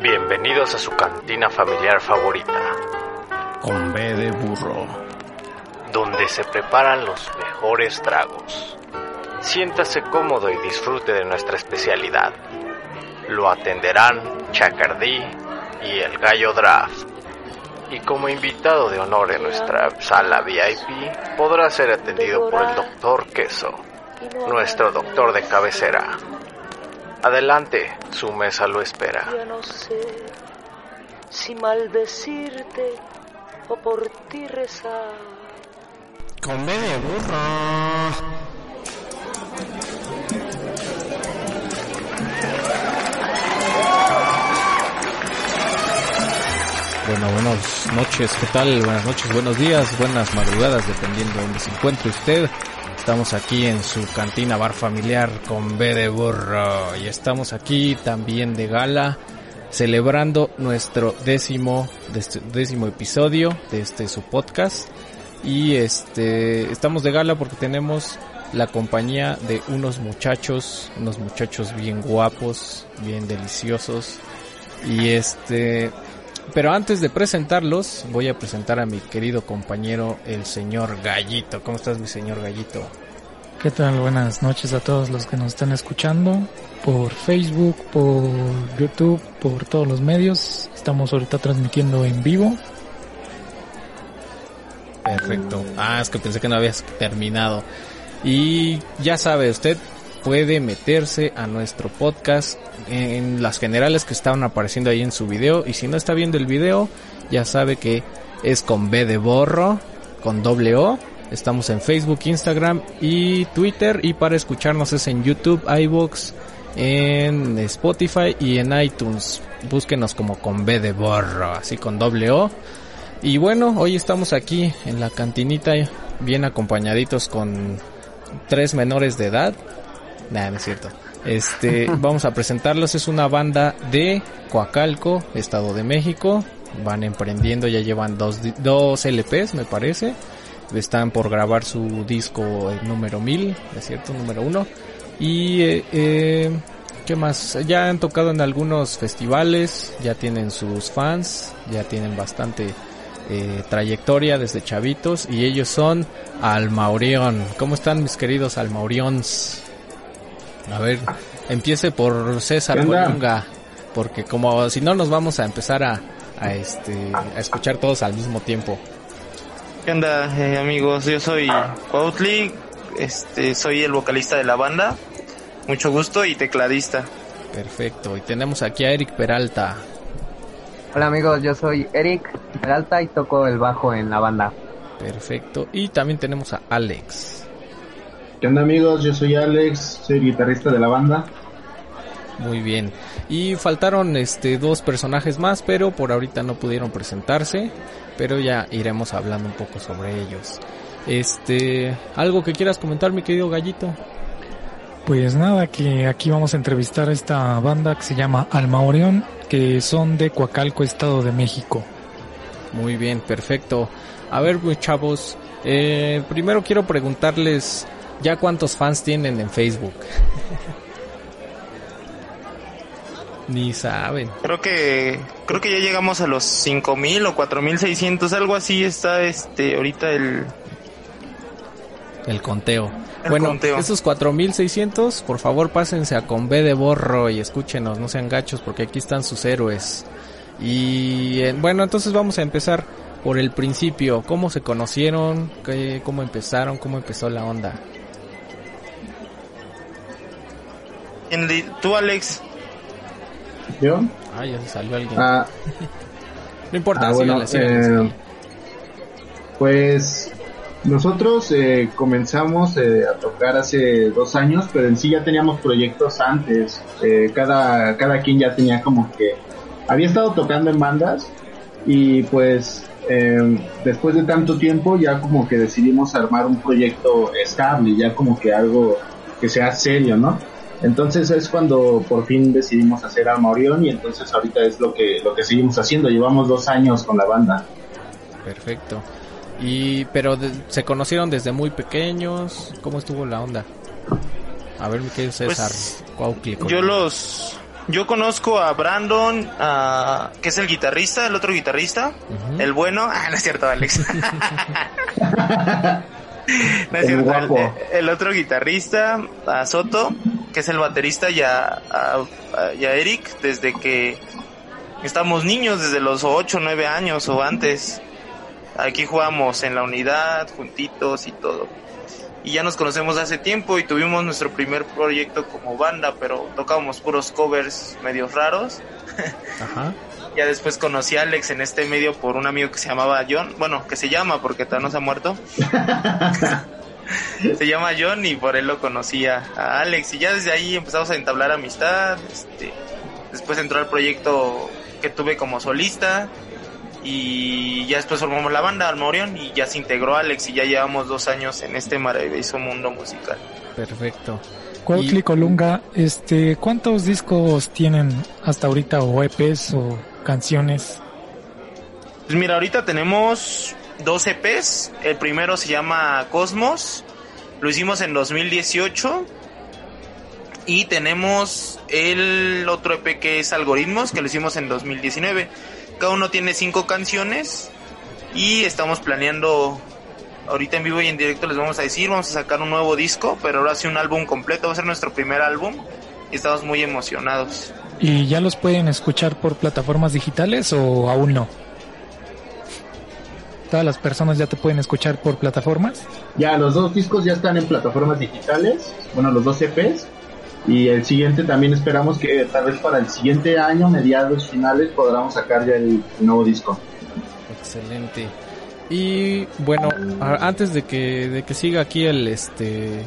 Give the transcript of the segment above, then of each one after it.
Bienvenidos a su cantina familiar favorita, Con B de burro. donde se preparan los mejores tragos. Siéntase cómodo y disfrute de nuestra especialidad. Lo atenderán Chacardí y el Gallo Draft. Y como invitado de honor en nuestra sala VIP, podrá ser atendido por el Doctor Queso, nuestro doctor de cabecera. Adelante, su mesa lo espera. Ya no sé si maldecirte o por ti rezar. Con B de burro. Bueno, buenas noches, ¿qué tal? Buenas noches, buenos días, buenas madrugadas, dependiendo de donde se encuentre usted. Estamos aquí en su cantina bar familiar con B de burro. Y estamos aquí también de gala celebrando nuestro décimo, décimo episodio de este su podcast. Y este estamos de gala porque tenemos la compañía de unos muchachos, unos muchachos bien guapos, bien deliciosos. Y este pero antes de presentarlos, voy a presentar a mi querido compañero, el señor Gallito. ¿Cómo estás, mi señor Gallito? ¿Qué tal? Buenas noches a todos los que nos están escuchando por Facebook, por YouTube, por todos los medios. Estamos ahorita transmitiendo en vivo. Perfecto. Ah, es que pensé que no habías terminado. Y ya sabe, usted puede meterse a nuestro podcast en las generales que estaban apareciendo ahí en su video. Y si no está viendo el video, ya sabe que es con B de borro, con doble O. Estamos en Facebook, Instagram y Twitter. Y para escucharnos es en YouTube, iBox, en Spotify y en iTunes. Búsquenos como con B de borro, así con doble O. Y bueno, hoy estamos aquí en la cantinita, bien acompañaditos con tres menores de edad. Nada, no es cierto. Este, vamos a presentarlos. Es una banda de Coacalco, Estado de México. Van emprendiendo, ya llevan dos, dos LPs, me parece. Están por grabar su disco número 1000, es cierto, número uno. Y, eh, eh, ¿qué más? Ya han tocado en algunos festivales, ya tienen sus fans, ya tienen bastante eh, trayectoria desde chavitos. Y ellos son Almaurión. ¿Cómo están mis queridos Almaurions? A ver, empiece por César. Colunga, porque como si no nos vamos a empezar a, a este a escuchar todos al mismo tiempo. ¿Qué onda, eh, amigos? Yo soy Cuautli, este, soy el vocalista de la banda. Mucho gusto y tecladista. Perfecto. Y tenemos aquí a Eric Peralta. Hola amigos, yo soy Eric Peralta y toco el bajo en la banda. Perfecto. Y también tenemos a Alex. ¿Qué onda amigos? Yo soy Alex, soy guitarrista de la banda. Muy bien. Y faltaron este dos personajes más, pero por ahorita no pudieron presentarse, pero ya iremos hablando un poco sobre ellos. Este, algo que quieras comentar, mi querido Gallito. Pues nada, que aquí vamos a entrevistar a esta banda que se llama Alma Orión, que son de Coacalco, Estado de México. Muy bien, perfecto. A ver, pues chavos, eh, primero quiero preguntarles ya cuántos fans tienen en Facebook. Ni saben. Creo que creo que ya llegamos a los 5000 o 4600, algo así está este ahorita el El conteo. El bueno, conteo. esos 4600, por favor pásense a con B de borro y escúchenos, no sean gachos porque aquí están sus héroes. Y eh, bueno, entonces vamos a empezar por el principio. ¿Cómo se conocieron? ¿Qué- ¿Cómo empezaron? ¿Cómo empezó la onda? En li- tú Alex, ¿Yo? Ah, ya se salió alguien. Ah, no importa, ah, bueno, síganle, síganle, eh, pues nosotros eh, comenzamos eh, a tocar hace dos años, pero en sí ya teníamos proyectos antes. Eh, cada, cada quien ya tenía como que... Había estado tocando en bandas y pues eh, después de tanto tiempo ya como que decidimos armar un proyecto estable, ya como que algo que sea serio, ¿no? Entonces es cuando por fin decidimos hacer Alma Orión y entonces ahorita es lo que lo que seguimos haciendo. Llevamos dos años con la banda. Perfecto. Y pero de- se conocieron desde muy pequeños. ¿Cómo estuvo la onda? A ver, mi querido César. Pues, yo los Yo conozco a Brandon, a- que es el guitarrista, el otro guitarrista, el bueno. Ah, no es cierto, Alex. No es El cierto, el, el otro guitarrista, a Soto, que es el baterista, y a, a- a- y a Eric, desde que estamos niños, desde los 8 o 9 años o antes. Aquí jugamos en la unidad, juntitos y todo. Y ya nos conocemos hace tiempo y tuvimos nuestro primer proyecto como banda, pero tocábamos puros covers medios raros. Ajá. Ya después conocí a Alex en este medio por un amigo que se llamaba John. Bueno, que se llama porque todavía no se ha muerto. se llama John y por él lo conocía a Alex. Y ya desde ahí empezamos a entablar amistad. Este, después entró al proyecto que tuve como solista. Y ya después formamos la banda Almorion y ya se integró Alex y ya llevamos dos años en este maravilloso mundo musical. Perfecto. Cuautli Colunga, este, ¿cuántos discos tienen hasta ahorita o EPs o canciones? Pues mira, ahorita tenemos dos EPs. El primero se llama Cosmos. Lo hicimos en 2018. Y tenemos el otro EP que es Algoritmos, que lo hicimos en 2019. Cada uno tiene cinco canciones. Y estamos planeando, ahorita en vivo y en directo les vamos a decir, vamos a sacar un nuevo disco, pero ahora sí un álbum completo. Va a ser nuestro primer álbum. Y estamos muy emocionados. ¿Y ya los pueden escuchar por plataformas digitales o aún no? ¿Todas las personas ya te pueden escuchar por plataformas? Ya, los dos discos ya están en plataformas digitales, bueno, los dos EPs. Y el siguiente también esperamos que tal vez para el siguiente año, mediados finales, podamos sacar ya el nuevo disco. Excelente. Y bueno, antes de que, de que siga aquí el este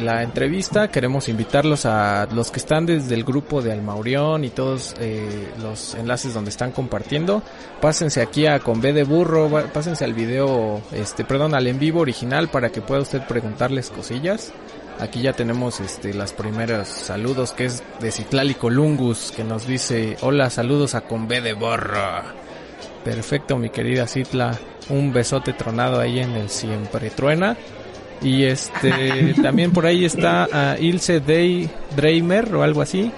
la entrevista, queremos invitarlos a los que están desde el grupo de Almaurión y todos eh, los enlaces donde están compartiendo. Pásense aquí a con B de burro, pásense al video, este, perdón, al en vivo original para que pueda usted preguntarles cosillas. Aquí ya tenemos este las primeras saludos que es de Citlali Colungus que nos dice hola saludos a con B de burro. Perfecto, mi querida Citla. Un besote tronado ahí en el Siempre Truena. Y este, también por ahí está ah, Ilse Day Dramer o algo así.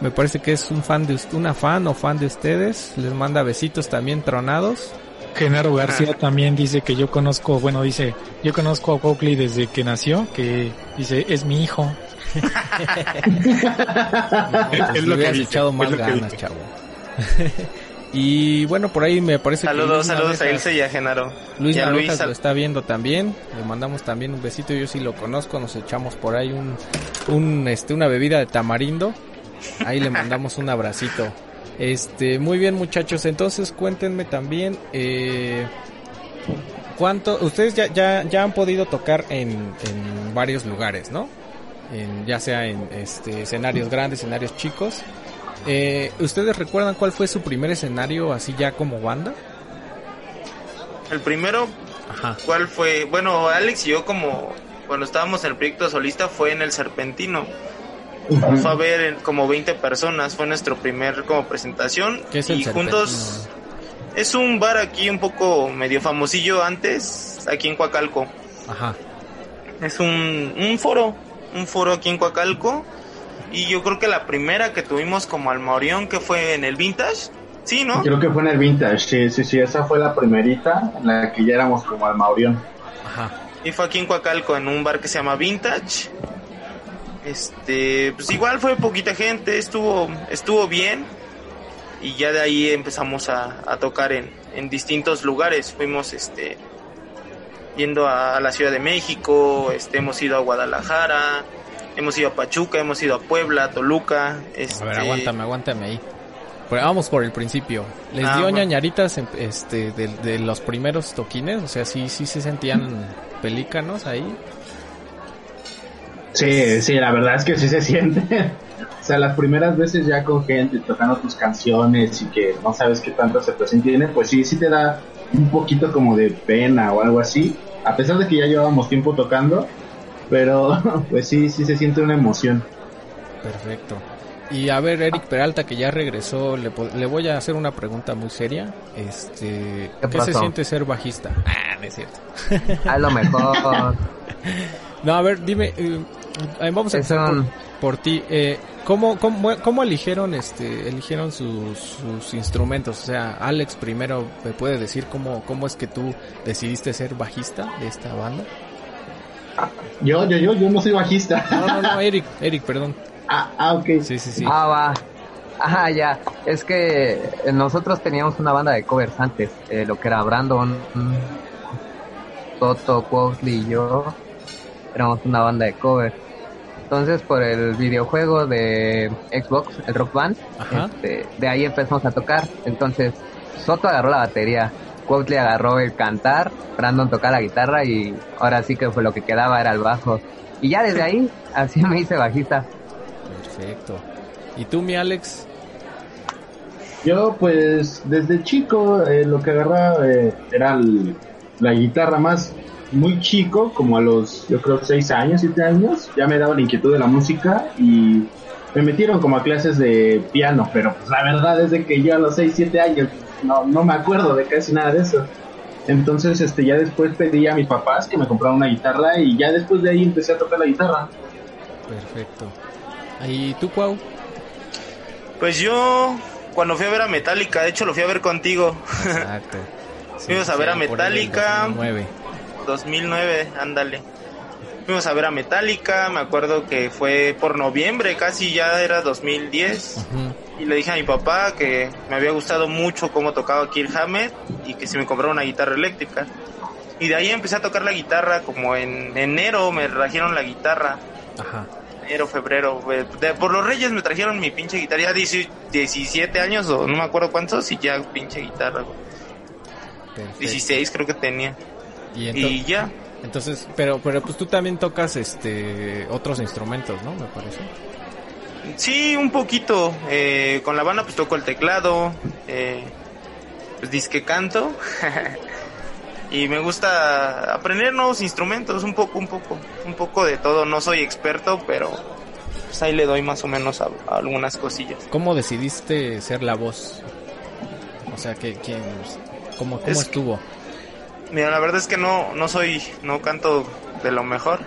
Me parece que es un fan de una fan o fan de ustedes. Les manda besitos también tronados. Genaro García también dice que yo conozco, bueno, dice, yo conozco a Cuautli desde que nació, que dice, es mi hijo. Pues es lo que echado es más lo que ganas, chavo. y bueno, por ahí me parece que Saludos, saludos a Ilse y a Genaro. Luis y a lo está viendo también. Le mandamos también un besito. Yo sí lo conozco. Nos echamos por ahí un, un este, una bebida de tamarindo. Ahí le mandamos un abracito. Este, muy bien muchachos. Entonces cuéntenme también, eh, cuánto, ustedes ya, ya, ya han podido tocar en, en varios lugares, ¿no? En, ya sea en este, escenarios grandes, escenarios chicos. Eh, ¿Ustedes recuerdan cuál fue su primer escenario así ya como banda? El primero, Ajá. ¿cuál fue? Bueno, Alex y yo como cuando estábamos en el proyecto solista fue en el Serpentino. Fue a ver como 20 personas, fue nuestro primer como presentación ¿Qué es el y juntos es un bar aquí un poco medio famosillo antes, aquí en Coacalco. Ajá. Es un, un foro, un foro aquí en Coacalco. Y yo creo que la primera que tuvimos como Almaorión, que fue en el Vintage. Sí, ¿no? Creo que fue en el Vintage, sí, sí, sí, esa fue la primerita en la que ya éramos como al Maurión. Ajá. Y fue aquí en Coacalco, en un bar que se llama Vintage. Este, pues igual fue poquita gente, estuvo, estuvo bien. Y ya de ahí empezamos a, a tocar en, en distintos lugares. Fuimos, este, yendo a, a la Ciudad de México, este, hemos ido a Guadalajara, hemos ido a Pachuca, hemos ido a Puebla, a Toluca. Este, A ver, aguántame, aguántame ahí. Pero vamos por el principio. ¿Les Ah, dio bueno. ñañaritas en- este, de, de los primeros toquines? O sea, sí, sí se sentían pelícanos ahí. Sí, sí, la verdad es que sí se siente. O sea, las primeras veces ya con gente tocando tus canciones y que no sabes qué tanta aceptación tiene, pues sí, sí te da un poquito como de pena o algo así. A pesar de que ya llevábamos tiempo tocando, pero pues sí, sí se siente una emoción. Perfecto. Y a ver, Eric Peralta, que ya regresó, le, po- le voy a hacer una pregunta muy seria. Este, ¿Qué ¿Qué se siente ser bajista? Ah, no es cierto. A lo mejor. No, a ver, dime, eh, vamos a empezar por, por ti. Eh, ¿Cómo, cómo, cómo eligieron este eligieron sus, sus instrumentos? O sea, Alex primero me puede decir cómo cómo es que tú decidiste ser bajista de esta banda. Yo, yo, yo, yo no soy bajista. No, no, no, Eric, Eric, perdón. Ah, ah, ok. Sí, sí, sí. Ah, va. Ajá, ya. Es que nosotros teníamos una banda de covers antes. eh, lo que era Brandon, Toto, Quosley y yo. Éramos una banda de covers. Entonces, por el videojuego de Xbox, el Rock Band, Ajá. este, de ahí empezamos a tocar. Entonces, Soto agarró la batería, Quosley agarró el cantar, Brandon tocaba la guitarra y ahora sí que fue lo que quedaba era el bajo. Y ya desde ahí, así me hice bajista. Perfecto. ¿Y tú, mi Alex? Yo, pues, desde chico, eh, lo que agarraba eh, era el- la guitarra más muy chico, como a los, yo creo, 6 años, 7 años. Ya me daba la inquietud de la música y me metieron como a clases de piano, pero pues la verdad es de que yo a los 6, 7 años no, no me acuerdo de casi nada de eso. Entonces, este, ya después pedí a mis papás que me compraran una guitarra y ya después de ahí empecé a tocar la guitarra. Perfecto. ¿Y tú, Cuau? Pues yo, cuando fui a ver a Metallica, de hecho lo fui a ver contigo. Exacto. Fuimos a ver a Metallica. 2009. 2009, ándale. Fuimos a ver a Metallica, me acuerdo que fue por noviembre, casi ya era 2010. Ujú. Y le dije a mi papá que me había gustado mucho cómo tocaba Kirk Hammett y que si me compraba una guitarra eléctrica. Y de ahí empecé a tocar la guitarra, como en enero me trajeron la guitarra. Ajá. Enero, febrero. eh, de- por los Reyes me trajeron mi pinche guitarra. Ya 18 17 años o no me acuerdo cuántos y ya pinche guitarra. Perfecto. 16 creo que tenía. Y, ya. entonces, pero, pero pues tú también tocas este otros instrumentos, ¿no? Me parece. Sí, un poquito. eh, con la banda pues toco el teclado, eh, pues disque canto. y me gusta aprender nuevos instrumentos, un poco, un poco, un poco de todo. No soy experto, pero pues ahí le doy más o menos a, a algunas cosillas. ¿Cómo decidiste ser la voz? O sea, que quién cómo cómo Es- estuvo? Mira, la verdad es que no, no soy, no canto de lo mejor,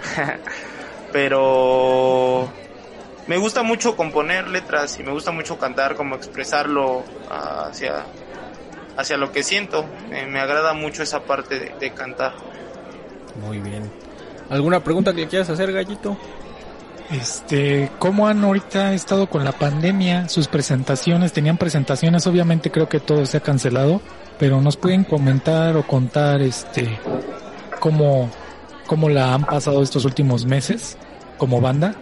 pero me gusta mucho componer letras y me gusta mucho cantar, como expresarlo hacia, hacia lo que siento. Eh, me agrada mucho esa parte de, de cantar. Muy bien. ¿Alguna pregunta que le quieras hacer, Gallito? Este, ¿cómo han ahorita estado con la pandemia? Sus presentaciones, tenían presentaciones, obviamente creo que todo se ha cancelado, pero nos pueden comentar o contar este cómo cómo la han pasado estos últimos meses como banda.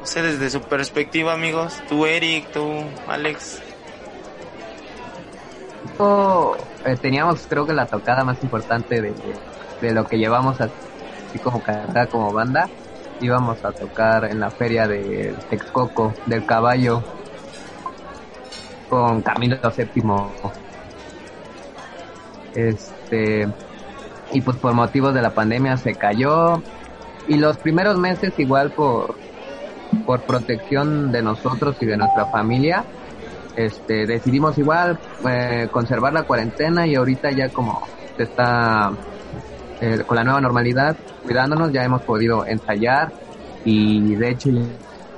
No sé, desde su perspectiva, amigos, tú Eric, tú Alex. Oh, eh, teníamos creo que la tocada más importante de, de lo que llevamos así como cantar como banda. Íbamos a tocar en la feria del Texcoco, del caballo, con Camilo VII. Este, y pues por motivos de la pandemia se cayó. Y los primeros meses igual por, por protección de nosotros y de nuestra familia, este decidimos igual eh, conservar la cuarentena y ahorita ya como se está eh, con la nueva normalidad cuidándonos ya hemos podido ensayar y de hecho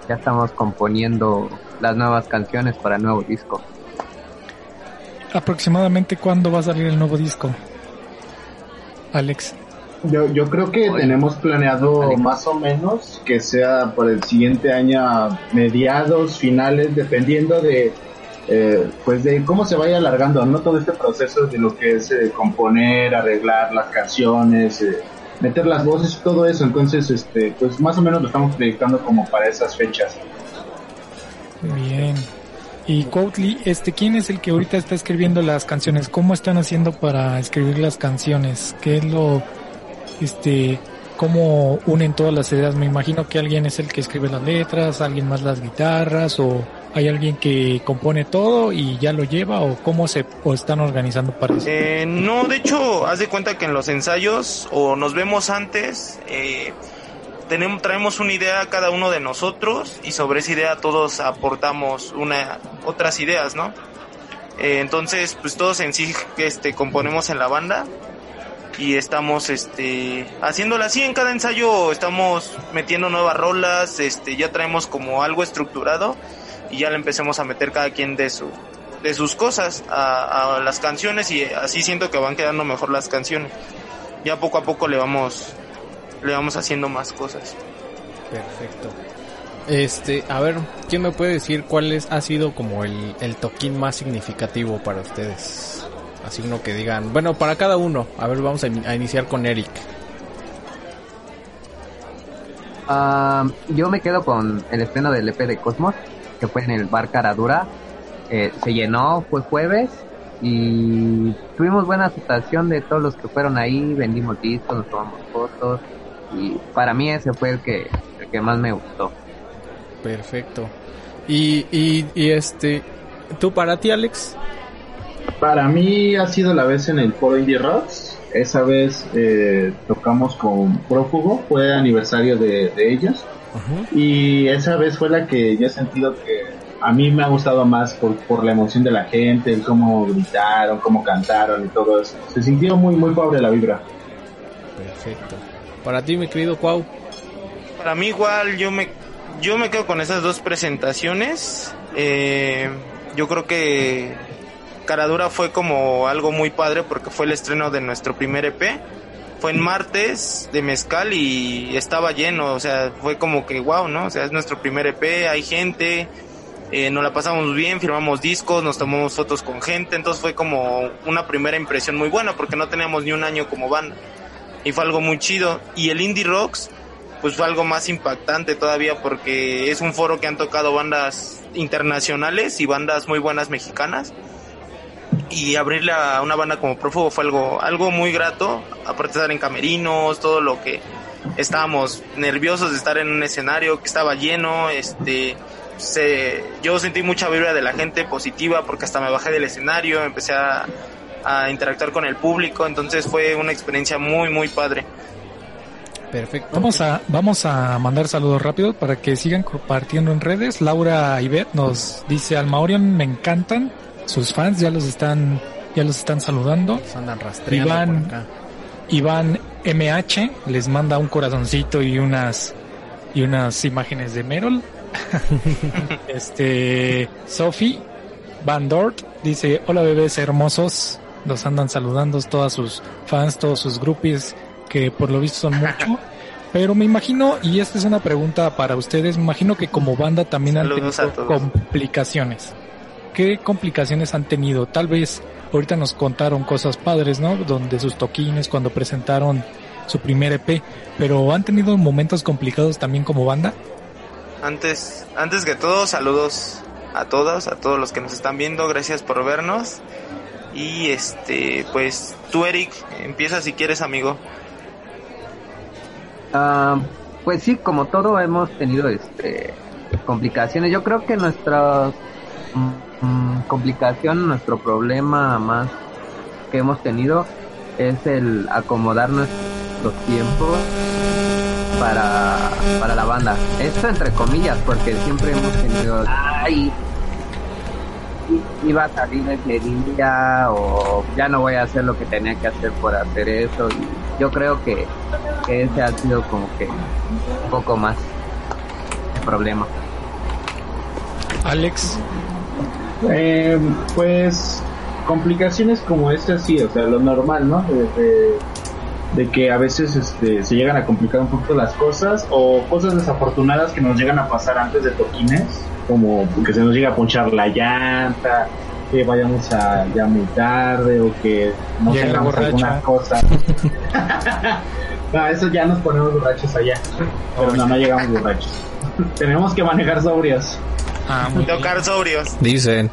ya estamos componiendo las nuevas canciones para el nuevo disco Aproximadamente cuándo va a salir el nuevo disco? Alex. Yo, yo creo que tenemos planeado más o menos que sea por el siguiente año mediados, finales, dependiendo de eh, pues de cómo se vaya alargando, ¿no? Todo este proceso de lo que es eh, componer, arreglar las canciones, eh, meter las voces y todo eso. Entonces, este, pues más o menos lo estamos proyectando como para esas fechas. Bien. Y Quotley, este, ¿quién es el que ahorita está escribiendo las canciones? ¿Cómo están haciendo para escribir las canciones? ¿Qué es lo, este, cómo unen todas las ideas? Me imagino que alguien es el que escribe las letras, alguien más las guitarras, o hay alguien que compone todo y ya lo lleva, o cómo se, o están organizando para eso. Eh, no, de hecho, haz de cuenta que en los ensayos o nos vemos antes, eh, tenemos, traemos una idea cada uno de nosotros y sobre esa idea todos aportamos una, otras ideas, ¿no? Eh, entonces, pues todos en sí este, componemos en la banda y estamos este haciéndola así en cada ensayo estamos metiendo nuevas rolas este ya traemos como algo estructurado y ya le empecemos a meter cada quien de su de sus cosas a, a las canciones y así siento que van quedando mejor las canciones ya poco a poco le vamos le vamos haciendo más cosas Perfecto. Este, a ver, ¿quién me puede decir cuál es, ha sido como el, el toquín más significativo para ustedes? Así uno que digan, bueno, para cada uno. A ver, vamos a, in- a iniciar con Eric. Ah, yo me quedo con el estreno del EP de Cosmos, que fue en el bar Caradura. Eh, se llenó, fue jueves y tuvimos buena aceptación de todos los que fueron ahí, vendimos discos, nos tomamos fotos y para mí ese fue el que, el que más me gustó. Perfecto. Y, y, y este, ¿tú para ti, Alex? Para mí ha sido la vez en el Foro Indie Rocks. Esa vez eh, tocamos con Prófugo, fue aniversario de, de ellos. Y esa vez fue la que yo he sentido que a mí me ha gustado más por, por la emoción de la gente, el cómo gritaron, cómo cantaron y todo eso. Se sintió muy, muy pobre la vibra. Perfecto. Para ti, mi querido Cuau. Para mí igual yo me yo me quedo con esas dos presentaciones. Eh, yo creo que Caradura fue como algo muy padre porque fue el estreno de nuestro primer EP. Fue en martes de mezcal y estaba lleno, o sea, fue como que wow, ¿no? O sea, es nuestro primer EP, hay gente, eh, nos la pasamos bien, firmamos discos, nos tomamos fotos con gente, entonces fue como una primera impresión muy buena porque no teníamos ni un año como banda y fue algo muy chido. Y el Indie Rocks, pues fue algo más impactante todavía porque es un foro que han tocado bandas internacionales y bandas muy buenas mexicanas. Y abrirle a una banda como Prófugo fue algo, algo muy grato, aparte de estar en camerinos, todo lo que estábamos nerviosos de estar en un escenario que estaba lleno, este, se, yo sentí mucha vibra de la gente positiva porque hasta me bajé del escenario, empecé a, a interactuar con el público, entonces fue una experiencia muy, muy padre. Perfecto. Vamos a, vamos a mandar saludos rápidos para que sigan compartiendo en redes. Laura Ibet nos dice al Maorion me encantan. Sus fans ya los están, ya los están saludando. Nos andan rastreando Iván. por acá. Iván MH les manda un corazoncito y unas y unas imágenes de Merol. este Sophie Van Dort dice, "Hola bebés hermosos." Los andan saludando todas sus fans, todos sus groupies que por lo visto son mucho. Pero me imagino, y esta es una pregunta para ustedes, me imagino que como banda también han Saludos a tenido complicaciones. ¿Qué complicaciones han tenido? Tal vez ahorita nos contaron cosas padres, ¿no? Donde sus toquines cuando presentaron su primer EP, pero han tenido momentos complicados también como banda. Antes, antes que todo, saludos a todos, a todos los que nos están viendo, gracias por vernos. Y este, pues tú Eric, empieza si quieres amigo. Ah, pues sí, como todo hemos tenido este complicaciones. Yo creo que nuestra mm, complicación, nuestro problema más que hemos tenido es el acomodar nuestros tiempos para, para la banda. Esto entre comillas, porque siempre hemos tenido, ay, iba a salir ese día o ya no voy a hacer lo que tenía que hacer por hacer eso. Y yo creo que, que ese ha sido como que un poco más el problema. Alex, Eh, pues complicaciones como esta sí, o sea, lo normal, ¿no? De, de- de que a veces este, se llegan a complicar un poquito las cosas o cosas desafortunadas que nos llegan a pasar antes de toquines, como que se nos llega a ponchar la llanta, que vayamos a ya muy tarde o que no tengamos alguna cosa. no, eso ya nos ponemos borrachos allá, pero no, no llegamos borrachos. Tenemos que manejar sobrios. Ah, muy bien. Tocar sobrios. Dicen.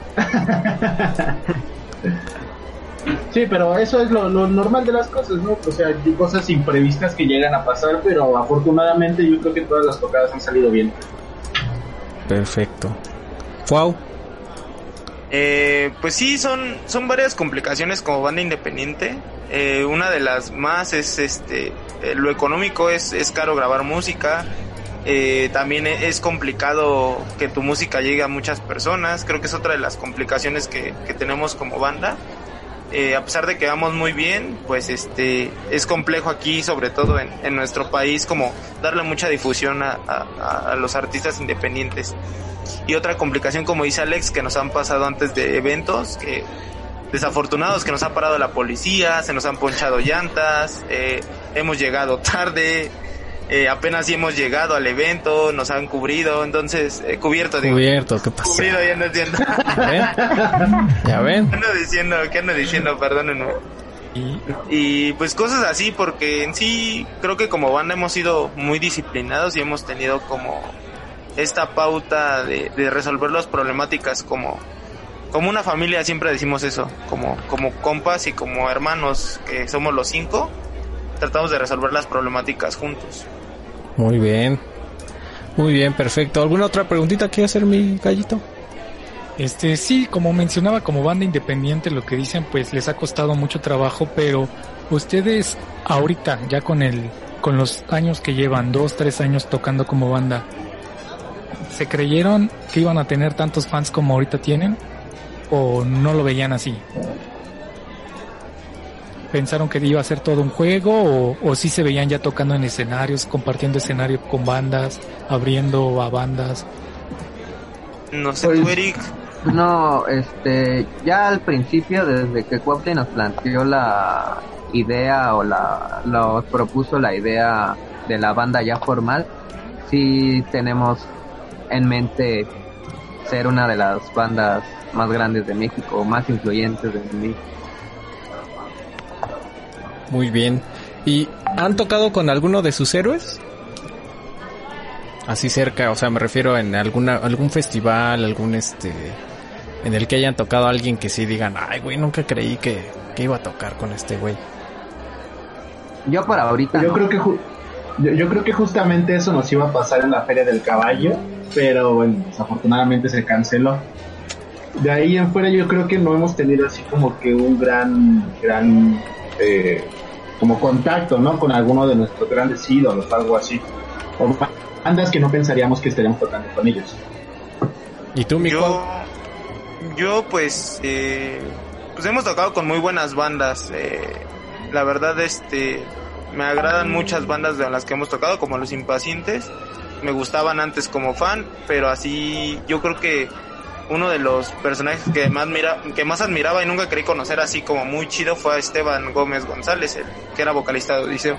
Sí, pero eso es lo, lo normal de las cosas, ¿no? O sea, hay cosas imprevistas que llegan a pasar, pero afortunadamente yo creo que todas las tocadas han salido bien. Perfecto. Wow. Eh, pues sí, son, son varias complicaciones como banda independiente. Eh, una de las más es este, eh, lo económico es, es caro grabar música. Eh, también e- es complicado que tu música llegue a muchas personas. Creo que es otra de las complicaciones que, que tenemos como banda. eh, a pesar de que vamos muy bien, pues este es complejo aquí, sobre todo en, en nuestro país, como darle mucha difusión a, a, a, los artistas independientes. Y otra complicación, como dice Alex, que nos han pasado antes de eventos, que desafortunados que nos ha parado la policía, se nos han ponchado llantas, eh, hemos llegado tarde, eh, apenas hemos llegado al evento, nos han cubrido, entonces, eh, cubierto, digo. Cubierto, ¿qué pasa? Cubrido, ya no entiendo. ¿Ya ven? ¿Qué ando diciendo? ¿Qué ando diciendo? Perdónenme. Y Y pues cosas así, porque en sí creo que como banda hemos sido muy disciplinados y hemos tenido como esta pauta de, de resolver las problemáticas como, como una familia, siempre decimos eso, como, como compas y como hermanos, que somos los cinco, tratamos de resolver las problemáticas juntos. Muy bien. Muy bien, perfecto. ¿Alguna otra preguntita que hacer mi gallito? Este, sí, como mencionaba, como banda independiente, lo que dicen, pues les ha costado mucho trabajo, pero ustedes ahorita, ya con el, con los años que llevan, dos, tres años tocando como banda, ¿se creyeron que iban a tener tantos fans como ahorita tienen? ¿O no lo veían así? ¿Pensaron que iba a ser todo un juego? ¿O, o sí se veían ya tocando en escenarios, compartiendo escenario con bandas, abriendo a bandas? No sé, Pues- tú, Eric, No, este, ya al principio, desde que Cuauhtémoc nos planteó la idea o la, nos propuso la idea de la banda ya formal, sí tenemos en mente ser una de las bandas más grandes de México, más influyentes de México. Muy bien. ¿Y han tocado con alguno de sus héroes? Así cerca, o sea, me refiero en alguna algún festival, algún este en el que hayan tocado a alguien que sí digan, "Ay, güey, nunca creí que, que iba a tocar con este güey." Yo por ahorita Yo no. creo que ju- yo, yo creo que justamente eso nos iba a pasar en la Feria del Caballo, pero bueno, desafortunadamente se canceló. De ahí en fuera yo creo que no hemos tenido así como que un gran, gran, eh, como contacto, ¿no? Con alguno de nuestros grandes ídolos, algo así. O bandas que no pensaríamos que estaríamos tocando con ellos. ¿Y tú, mi yo, yo pues, eh, pues hemos tocado con muy buenas bandas. eh, la verdad, este, me agradan muchas bandas de las que hemos tocado, como Los Impacientes. Me gustaban antes como fan, pero así yo creo que uno de los personajes que más mira, que más admiraba y nunca creí conocer así como muy chido fue a Esteban Gómez González, el que era vocalista de Odiseo.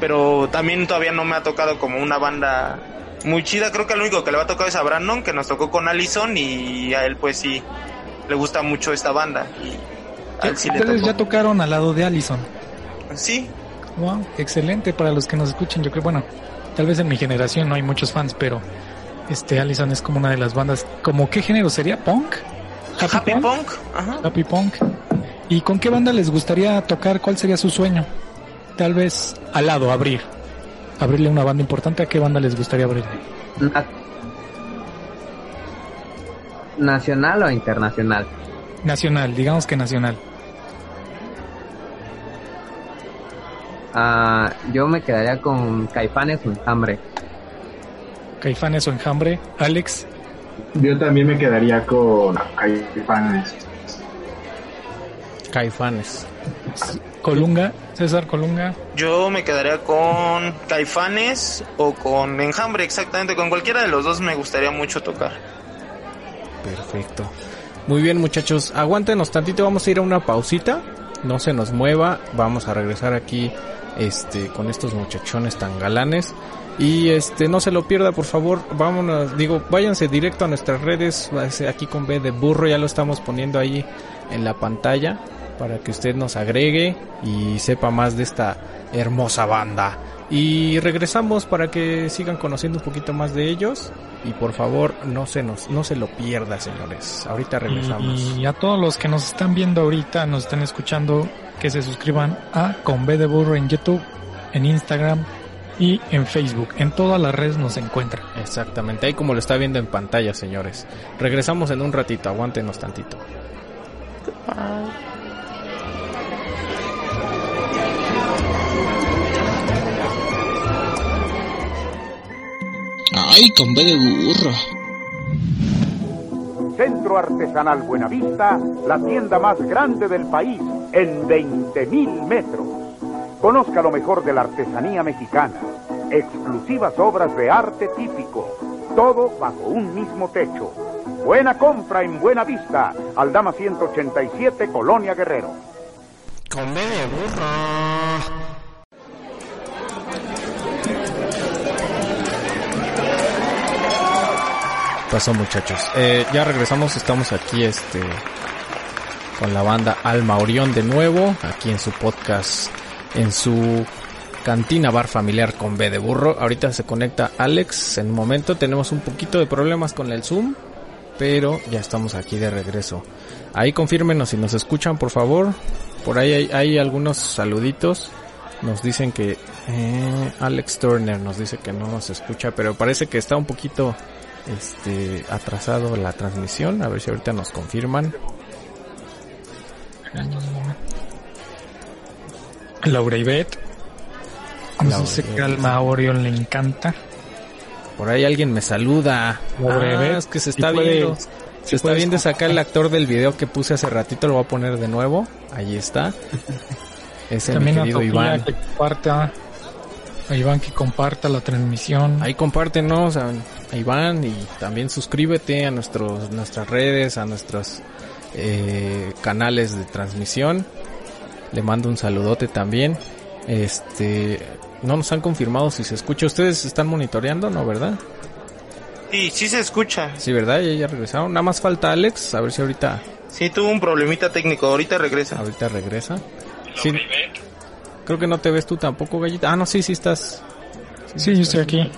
Pero también todavía no me ha tocado como una banda muy chida. Creo que el único que le va a tocar es a Brandon, que nos tocó con Allison y a él pues sí le gusta mucho esta banda. Y a él sí Ustedes ya tocaron al lado de Allison. Sí, Wow, excelente para los que nos escuchen. Yo creo, bueno, tal vez en mi generación no hay muchos fans, pero este Allison es como una de las bandas. ¿Como qué género sería? ¿Punk? Happy Punk. Ajá. Happy Punk. ¿Y con qué banda les gustaría tocar? ¿Cuál sería su sueño? Tal vez al lado, abrir. Abrirle una banda importante. ¿A qué banda les gustaría abrirle? Na- ¿Nacional o internacional? Nacional, digamos que nacional. Ah, yo me quedaría con Caifanes o Enjambre. Caifanes o Enjambre. Alex, Yo también me quedaría con Caifanes. Caifanes. Colunga, César Colunga. Yo me quedaría con Caifanes o con Enjambre, exactamente. Con cualquiera de los dos me gustaría mucho tocar. Perfecto. Muy bien, muchachos. Aguántenos tantito, vamos a ir a una pausita. No se nos mueva, vamos a regresar aquí este con estos muchachones tan galanes y este no se lo pierda, por favor. Vámonos, digo, váyanse directo a nuestras redes, aquí con B de burro, ya lo estamos poniendo ahí en la pantalla para que usted nos agregue y sepa más de esta hermosa banda. Y regresamos para que sigan conociendo un poquito más de ellos y por favor no se nos no se lo pierda, señores. Ahorita regresamos. Y a todos los que nos están viendo ahorita, nos están escuchando, que se suscriban a Con B de Burro en YouTube, en Instagram y en Facebook. En todas las redes nos encuentran. Exactamente, ahí como lo está viendo en pantalla, señores. Regresamos en un ratito, aguántenos tantito. Ay, con B de burro. Centro Artesanal Buenavista, la tienda más grande del país, en 20.000 metros. Conozca lo mejor de la artesanía mexicana, exclusivas obras de arte típico, todo bajo un mismo techo. Buena compra en Buena Vista, Aldama 187, Colonia Guerrero. Con B de burro. pasó muchachos? Eh, ya regresamos, estamos aquí este con la banda Alma Orión de nuevo, aquí en su podcast, en su cantina bar familiar con B de burro. Ahorita se conecta Alex en un momento, tenemos un poquito de problemas con el Zoom, pero ya estamos aquí de regreso. Ahí confírmenos si nos escuchan, por favor. Por ahí hay, hay algunos saluditos. Nos dicen que eh, Alex Turner nos dice que no nos escucha, pero parece que está un poquito este atrasado la transmisión, a ver si ahorita nos confirman. Laura Ivette. No sé qué Alma Orion le encanta. Por ahí alguien me saluda. Ah, es que se está viendo. Se está viendo sacar el actor del video que puse hace ratito, lo voy a poner de nuevo. Ahí está. Es el También querido a Iván. que comparta, a Iván que comparta la transmisión. Ahí compártenos a, a Iván y también suscríbete a nuestros, nuestras redes, a nuestros eh, canales de transmisión. Le mando un saludote también. Este, no nos han confirmado si se escucha. Ustedes están monitoreando, ¿no? ¿Verdad? Sí, sí se escucha. Sí, ¿verdad? Ya, ya regresaron. Nada más falta Alex. A ver si ahorita, Sí, tuvo un problemita técnico. Ahorita regresa. ahorita regresa. Sí. Creo que no te ves tú tampoco, gallita. Ah, no, sí, sí estás. Sí, yo estoy aquí.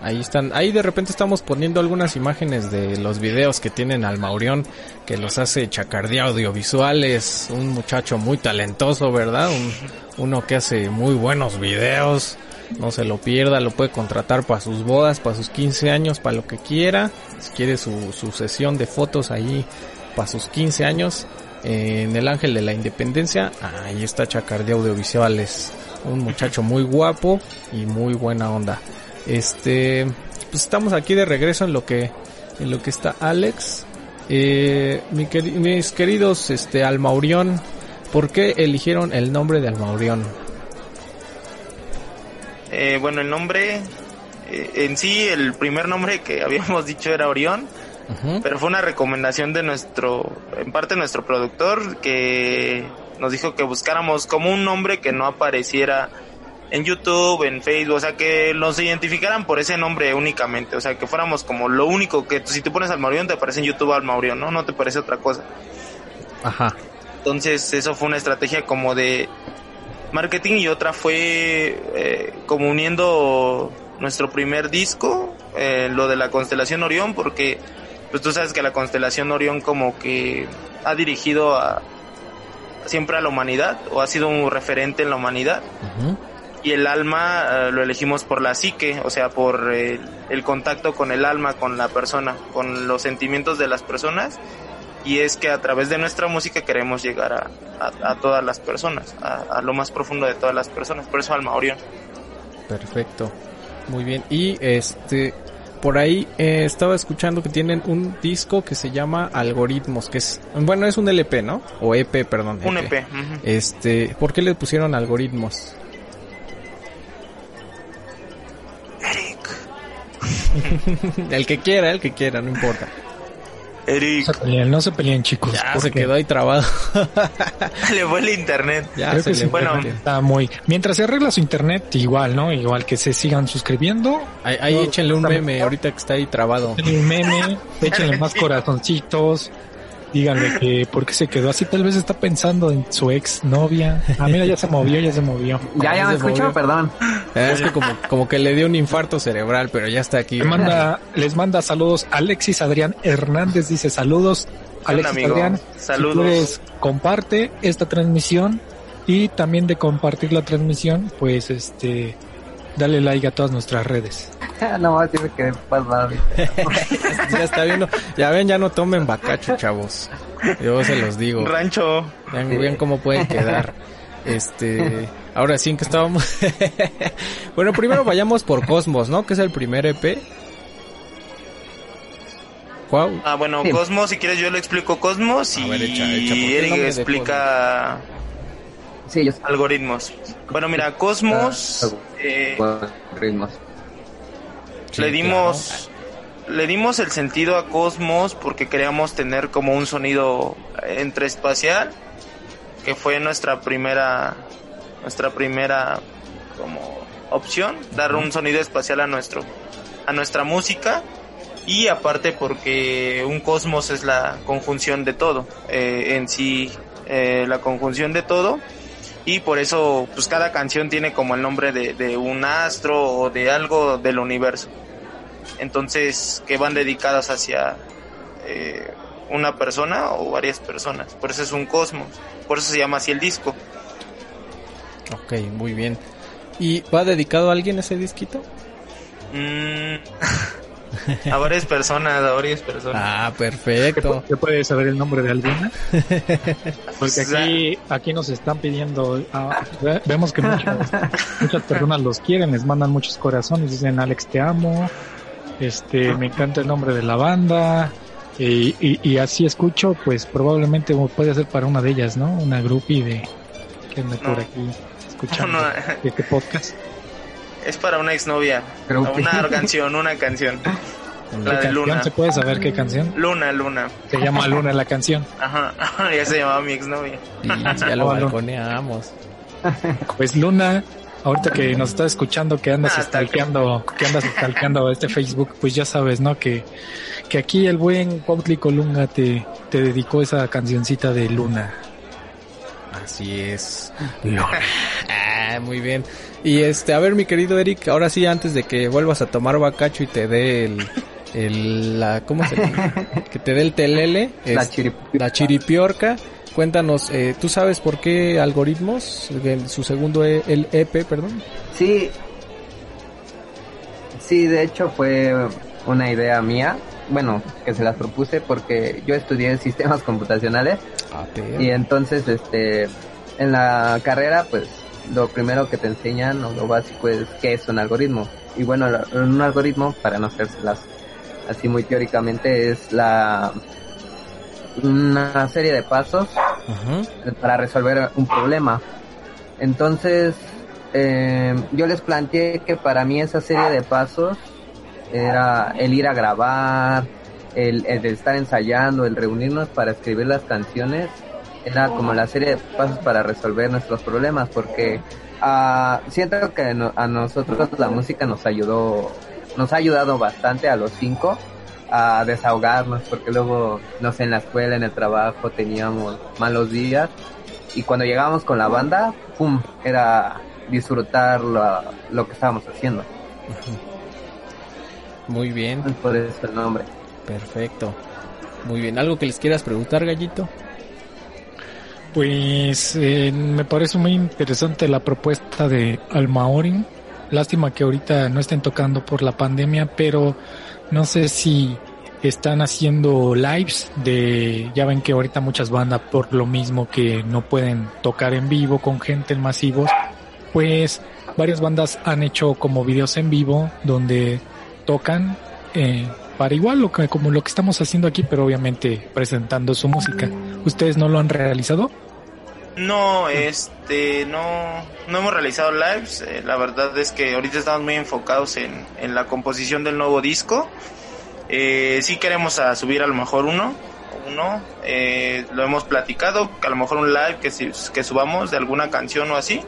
Ahí están, ahí de repente estamos poniendo algunas imágenes de los videos que tienen al Maurión, que los hace Chacardía Audiovisuales, un muchacho muy talentoso, ¿verdad? Un, uno que hace muy buenos videos, no se lo pierda, lo puede contratar para sus bodas, para sus 15 años, para lo que quiera, si quiere su, su sesión de fotos allí para sus 15 años, eh, en el Ángel de la Independencia, ahí está Chacardía Audiovisuales, un muchacho muy guapo y muy buena onda. Este, pues estamos aquí de regreso en lo que, en lo que está Alex. Eh, mi queri- mis queridos, este, Almaurión, ¿por qué eligieron el nombre de Almaurión? Eh, bueno, el nombre, eh, en sí, el primer nombre que habíamos dicho era Orión, pero fue una recomendación de nuestro, en parte nuestro productor, que nos dijo que buscáramos como un nombre que no apareciera en YouTube, en Facebook, o sea, que nos identificaran por ese nombre únicamente, o sea, que fuéramos como lo único que si tú pones al Maurión te aparece en YouTube al Maurión, ¿no? No te parece otra cosa. Ajá. Entonces eso fue una estrategia como de marketing y otra fue eh, como uniendo nuestro primer disco, eh, lo de la constelación Orión, porque pues tú sabes que la constelación Orión como que ha dirigido a siempre a la humanidad o ha sido un referente en la humanidad Ujú. Y el alma eh, lo elegimos por la psique, o sea, por eh, el contacto con el alma, con la persona, con los sentimientos de las personas. Y es que a través de nuestra música queremos llegar a, a- a todas las personas, a, a lo más profundo de todas las personas. Por eso Alma Orión. Perfecto. Muy bien. Y este, por ahí eh, estaba escuchando que tienen un disco que se llama Algoritmos, que es, bueno, es un LP, ¿no? O EP, perdón. Un EP. Este, ¿por qué le pusieron algoritmos? el que quiera, el que quiera, no importa. No Eric, se peleen, no se peleen, chicos. Ya se quedó ahí trabado. le fue el internet. ya creo se que le sí, fue. bueno. está muy. Mientras se arregla su internet, igual, ¿no? Igual que se sigan suscribiendo. Ahí, ahí No, échenle un meme mejor. ahorita que está ahí trabado. Un meme, échenle más corazoncitos. Díganle que por qué se quedó así. Tal vez está pensando en su ex novia. Ah, mira, ya se movió, ya se movió. Ya, ya me movió. perdón. Eh, Es que como, como que le dio un infarto cerebral, pero ya está aquí. Le manda, les manda saludos Alexis Adrián Hernández, dice saludos. Alexis amigo. Adrián, Saludos. si puedes, comparte esta transmisión y también de compartir la transmisión, pues este, dale like a todas nuestras redes. no más tiene que pasar. ya está viendo. Ya ven, ya no tomen bacacho, chavos. Yo se los digo. Rancho. Vean, vean cómo pueden quedar. Este, ahora sí en que estábamos. bueno, primero vayamos por Cosmos, ¿no? Que es el primer EP. ¿Cuál? Ah, bueno, Sí. Cosmos, si quieres yo le explico Cosmos A y ver, echa, echa, ¿por qué el Eric nombre de explica Sí, yo algoritmos. Bueno, mira, Cosmos eh, ritmos. Sí, le dimos le dimos el sentido a Cosmos porque queríamos tener como un sonido entre espacial que fue nuestra primera nuestra primera como opción dar un sonido espacial a nuestro a nuestra música. Y aparte porque un cosmos es la conjunción de todo eh, en sí eh, la conjunción de todo. Y por eso pues cada canción tiene como el nombre de, de un astro o de algo del universo entonces que van dedicadas hacia eh, una persona o varias personas por eso es un cosmos por eso se llama así el disco Ok, muy bien. ¿Y va dedicado a alguien ese disquito? Mm, a varias personas a varias personas Ah, perfecto. ¿Se puede saber el nombre de alguna? Porque aquí, aquí nos están pidiendo, ah, ve- vemos que muchas, muchas personas los quieren, les mandan muchos corazones, dicen Alex te amo, este, me encanta el nombre de la banda, y, y, y así escucho, pues probablemente puede ser para una de ellas, ¿no? Una groupie de que ande por No. aquí escuchando No, este podcast. es para una exnovia Creo que- una canción una canción ¿Qué la de canción? Luna ¿Se puede saber qué canción? Luna Luna Se llama Luna la canción. ajá ya se llamaba mi exnovia Y ya lo balconeamos. Pues Luna, ahorita que nos estás escuchando que andas Ah, stalkeando, que andas stalkeando este Facebook, pues ya sabes, ¿no? Que, que aquí el buen Cuautli Colunga te, te dedicó esa cancioncita de Luna. Así es. Ah, muy bien. Y este, a ver, mi querido Eric, ahora sí, antes de que vuelvas a tomar bacacho y te dé el, el, la, ¿cómo se llama? Que te dé el telele, La es- chirip- la chiripiorca. Cuéntanos, eh, ¿tú sabes por qué algoritmos? En su segundo, E- el EP, perdón. Sí, sí, de hecho fue una idea mía, bueno, que se las propuse porque yo estudié sistemas computacionales Ah, y entonces, este, en la carrera, pues, lo primero que te enseñan o lo básico es qué es un algoritmo. Y bueno, un algoritmo, para no hacérselas así muy teóricamente, es la una serie de pasos Para resolver un problema. Entonces, eh, yo les planteé que para mí esa serie de pasos era el ir a grabar, el, el estar ensayando, el reunirnos para escribir las canciones, era como la serie de pasos para resolver nuestros problemas, porque ah, siento que a nosotros la música nos ayudó, nos ha ayudado bastante a los cinco a desahogarnos, porque luego, no sé, en la escuela, en el trabajo teníamos malos días y cuando llegábamos con la banda, ¡pum! Era disfrutar lo, lo que estábamos haciendo. Muy bien, Por eso el nombre. perfecto. Muy bien, ¿algo que les quieras preguntar, Gallito? Pues eh, me parece muy interesante la propuesta de Almaorin. Lástima que ahorita no estén tocando por la pandemia, pero no sé si están haciendo lives de, ya ven que ahorita muchas bandas por lo mismo que no pueden tocar en vivo con gente en masivos, pues varias bandas han hecho como videos en vivo donde tocan eh, para igual lo que, como lo que estamos haciendo aquí, pero obviamente presentando su música. ¿Ustedes no lo han realizado? No, este, no, no hemos realizado lives. eh, la verdad es que ahorita estamos muy enfocados en, en la composición del nuevo disco. Eh, sí queremos a subir a lo mejor uno, uno. eh, lo hemos platicado, que a lo mejor un live que, que subamos de alguna canción o así.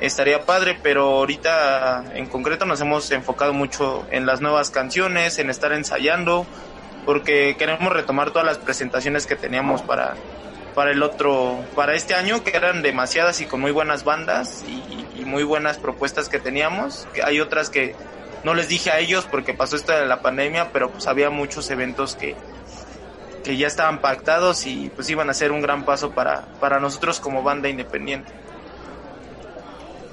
Estaría padre, pero ahorita en concreto nos hemos enfocado mucho en las nuevas canciones, en estar ensayando, porque queremos retomar todas las presentaciones que teníamos para, para el otro, para este año, que eran demasiadas y con muy buenas bandas y, y muy buenas propuestas que teníamos. Hay otras que no les dije a ellos porque pasó esto de la pandemia, pero pues había muchos eventos que, que ya estaban pactados y pues iban a ser un gran paso para, para nosotros como banda independiente.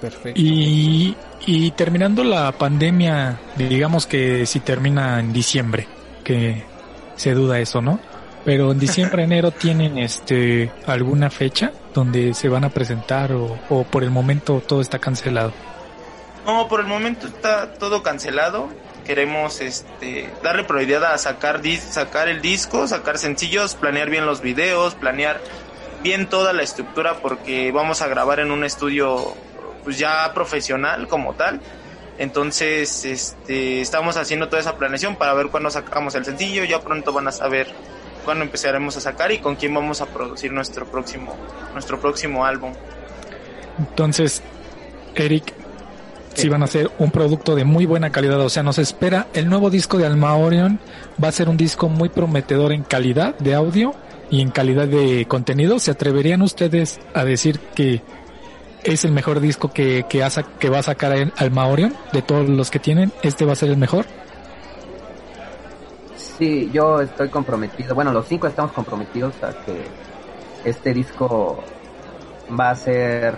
Perfecto. Y, y terminando la pandemia, digamos que si termina en diciembre, que se duda eso, ¿no? Pero en diciembre, enero tienen este alguna fecha donde se van a presentar o, o por el momento todo está cancelado. No, por el momento está todo cancelado. queremos este darle prioridad a sacar sacar el disco, sacar sencillos, planear bien los videos, planear bien toda la estructura porque vamos a grabar en un estudio pues ya profesional como tal. Entonces, este, estamos haciendo toda esa planeación para ver cuándo sacamos el sencillo. Ya pronto van a saber cuándo empezaremos a sacar y con quién vamos a producir nuestro próximo, nuestro próximo álbum. Entonces, Eric, si van a hacer un producto de muy buena calidad, o sea, nos espera el nuevo disco de Alma Orion, va a ser un disco muy prometedor en calidad de audio y en calidad de contenido. ¿Se atreverían ustedes a decir que es el mejor disco que, que, ha que va a sacar Alma Orion de todos los que tienen? ¿Este va a ser el mejor? Sí, yo estoy comprometido. Bueno, los cinco estamos comprometidos a que este disco va a ser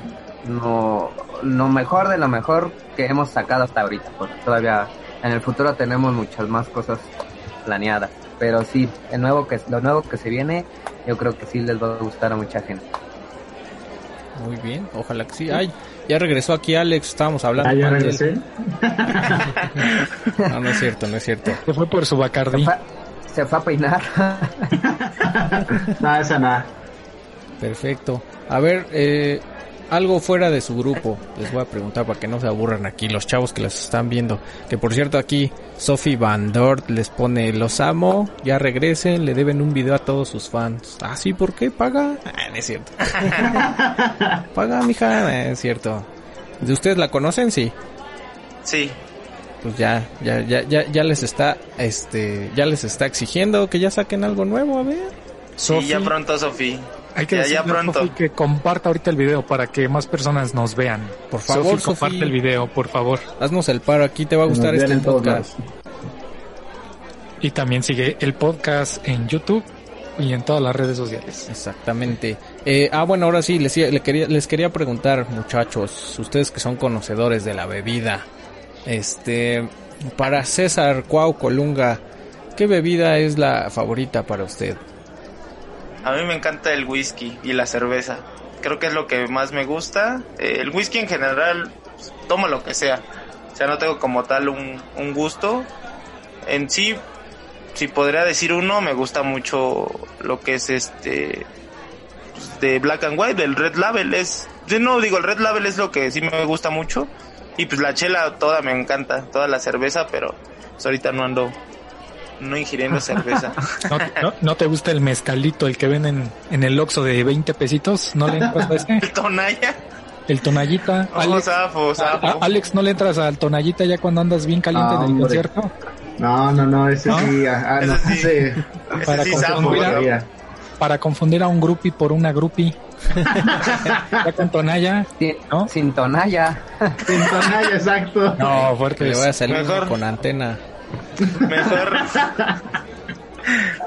lo, lo mejor de lo mejor que hemos sacado hasta ahorita, porque todavía en el futuro tenemos muchas más cosas planeadas. Pero sí, el nuevo que lo nuevo que se viene, yo creo que sí les va a gustar a mucha gente. Muy bien, ojalá que sí. Ay, ya regresó aquí Alex, estábamos hablando. Ah, ya regresé. No, no es cierto, no es cierto. Se fue por su Se Bacardi. fue, se fue a peinar. Nada, esa nada. Perfecto. A ver, eh, algo fuera de su grupo. Les voy a preguntar para que no se aburran aquí los chavos que las están viendo. Que por cierto aquí Sophie Van Dort les pone los amo, ya regresen, le deben un video a todos sus fans. Ah, sí, ¿por qué? ¿Paga? Ah, no es cierto. Paga, mija, Ah, es cierto. ¿De ustedes la conocen? Sí. Sí, Pues ya, ya, ya, ya, ya les está, este, ya les está exigiendo que ya saquen algo nuevo, a ver. sí, ya pronto, Sofía. Hay que decirle a pronto. Sofi que comparta ahorita el video para que más personas nos vean. Por favor, Sofi, comparte el video, por favor. Haznos el paro, aquí te va a gustar Nos este podcast. Y también sigue el podcast en YouTube y en todas las redes sociales. Exactamente. Eh, ah, bueno, ahora sí, les, le quería, les quería preguntar, muchachos, ustedes que son conocedores de la bebida, este, para César Cuau Colunga, ¿qué bebida es la favorita para usted? A mí me encanta el whisky y la cerveza. Creo que es lo que más me gusta. Eh, el whisky en general, pues, tomo lo que sea. O sea, no tengo como tal un, gusto. En sí, si podría decir uno, me gusta mucho lo que es este pues, de Black and White, del Red Label. Es, no digo, el Red Label es lo que sí me gusta mucho. Y pues la chela toda me encanta, toda la cerveza, pero pues, ahorita no ando no ingiriendo cerveza. ¿No, no, no te gusta el mezcalito, el que venden en el Oxxo de 20 pesitos? ¿No le entras a ese? El Tonaya. El tonallita. Oh, Alex, zafo, zafo. a- Alex, ¿no le entras al tonallita ya cuando andas bien caliente Ah, en el hombre. concierto? No, no, no, ese ¿No? sí, ah, no, Ese sí. ese- Ese para sí, confundir zafo, a- zafo. ya. Para confundir a un grupi por una grupi. ya con tonalla. Sin, ¿No? sin tonalla. Sin tonalla, exacto. No, fuerte. le vaya a salir Mejor. con antena. Mejor.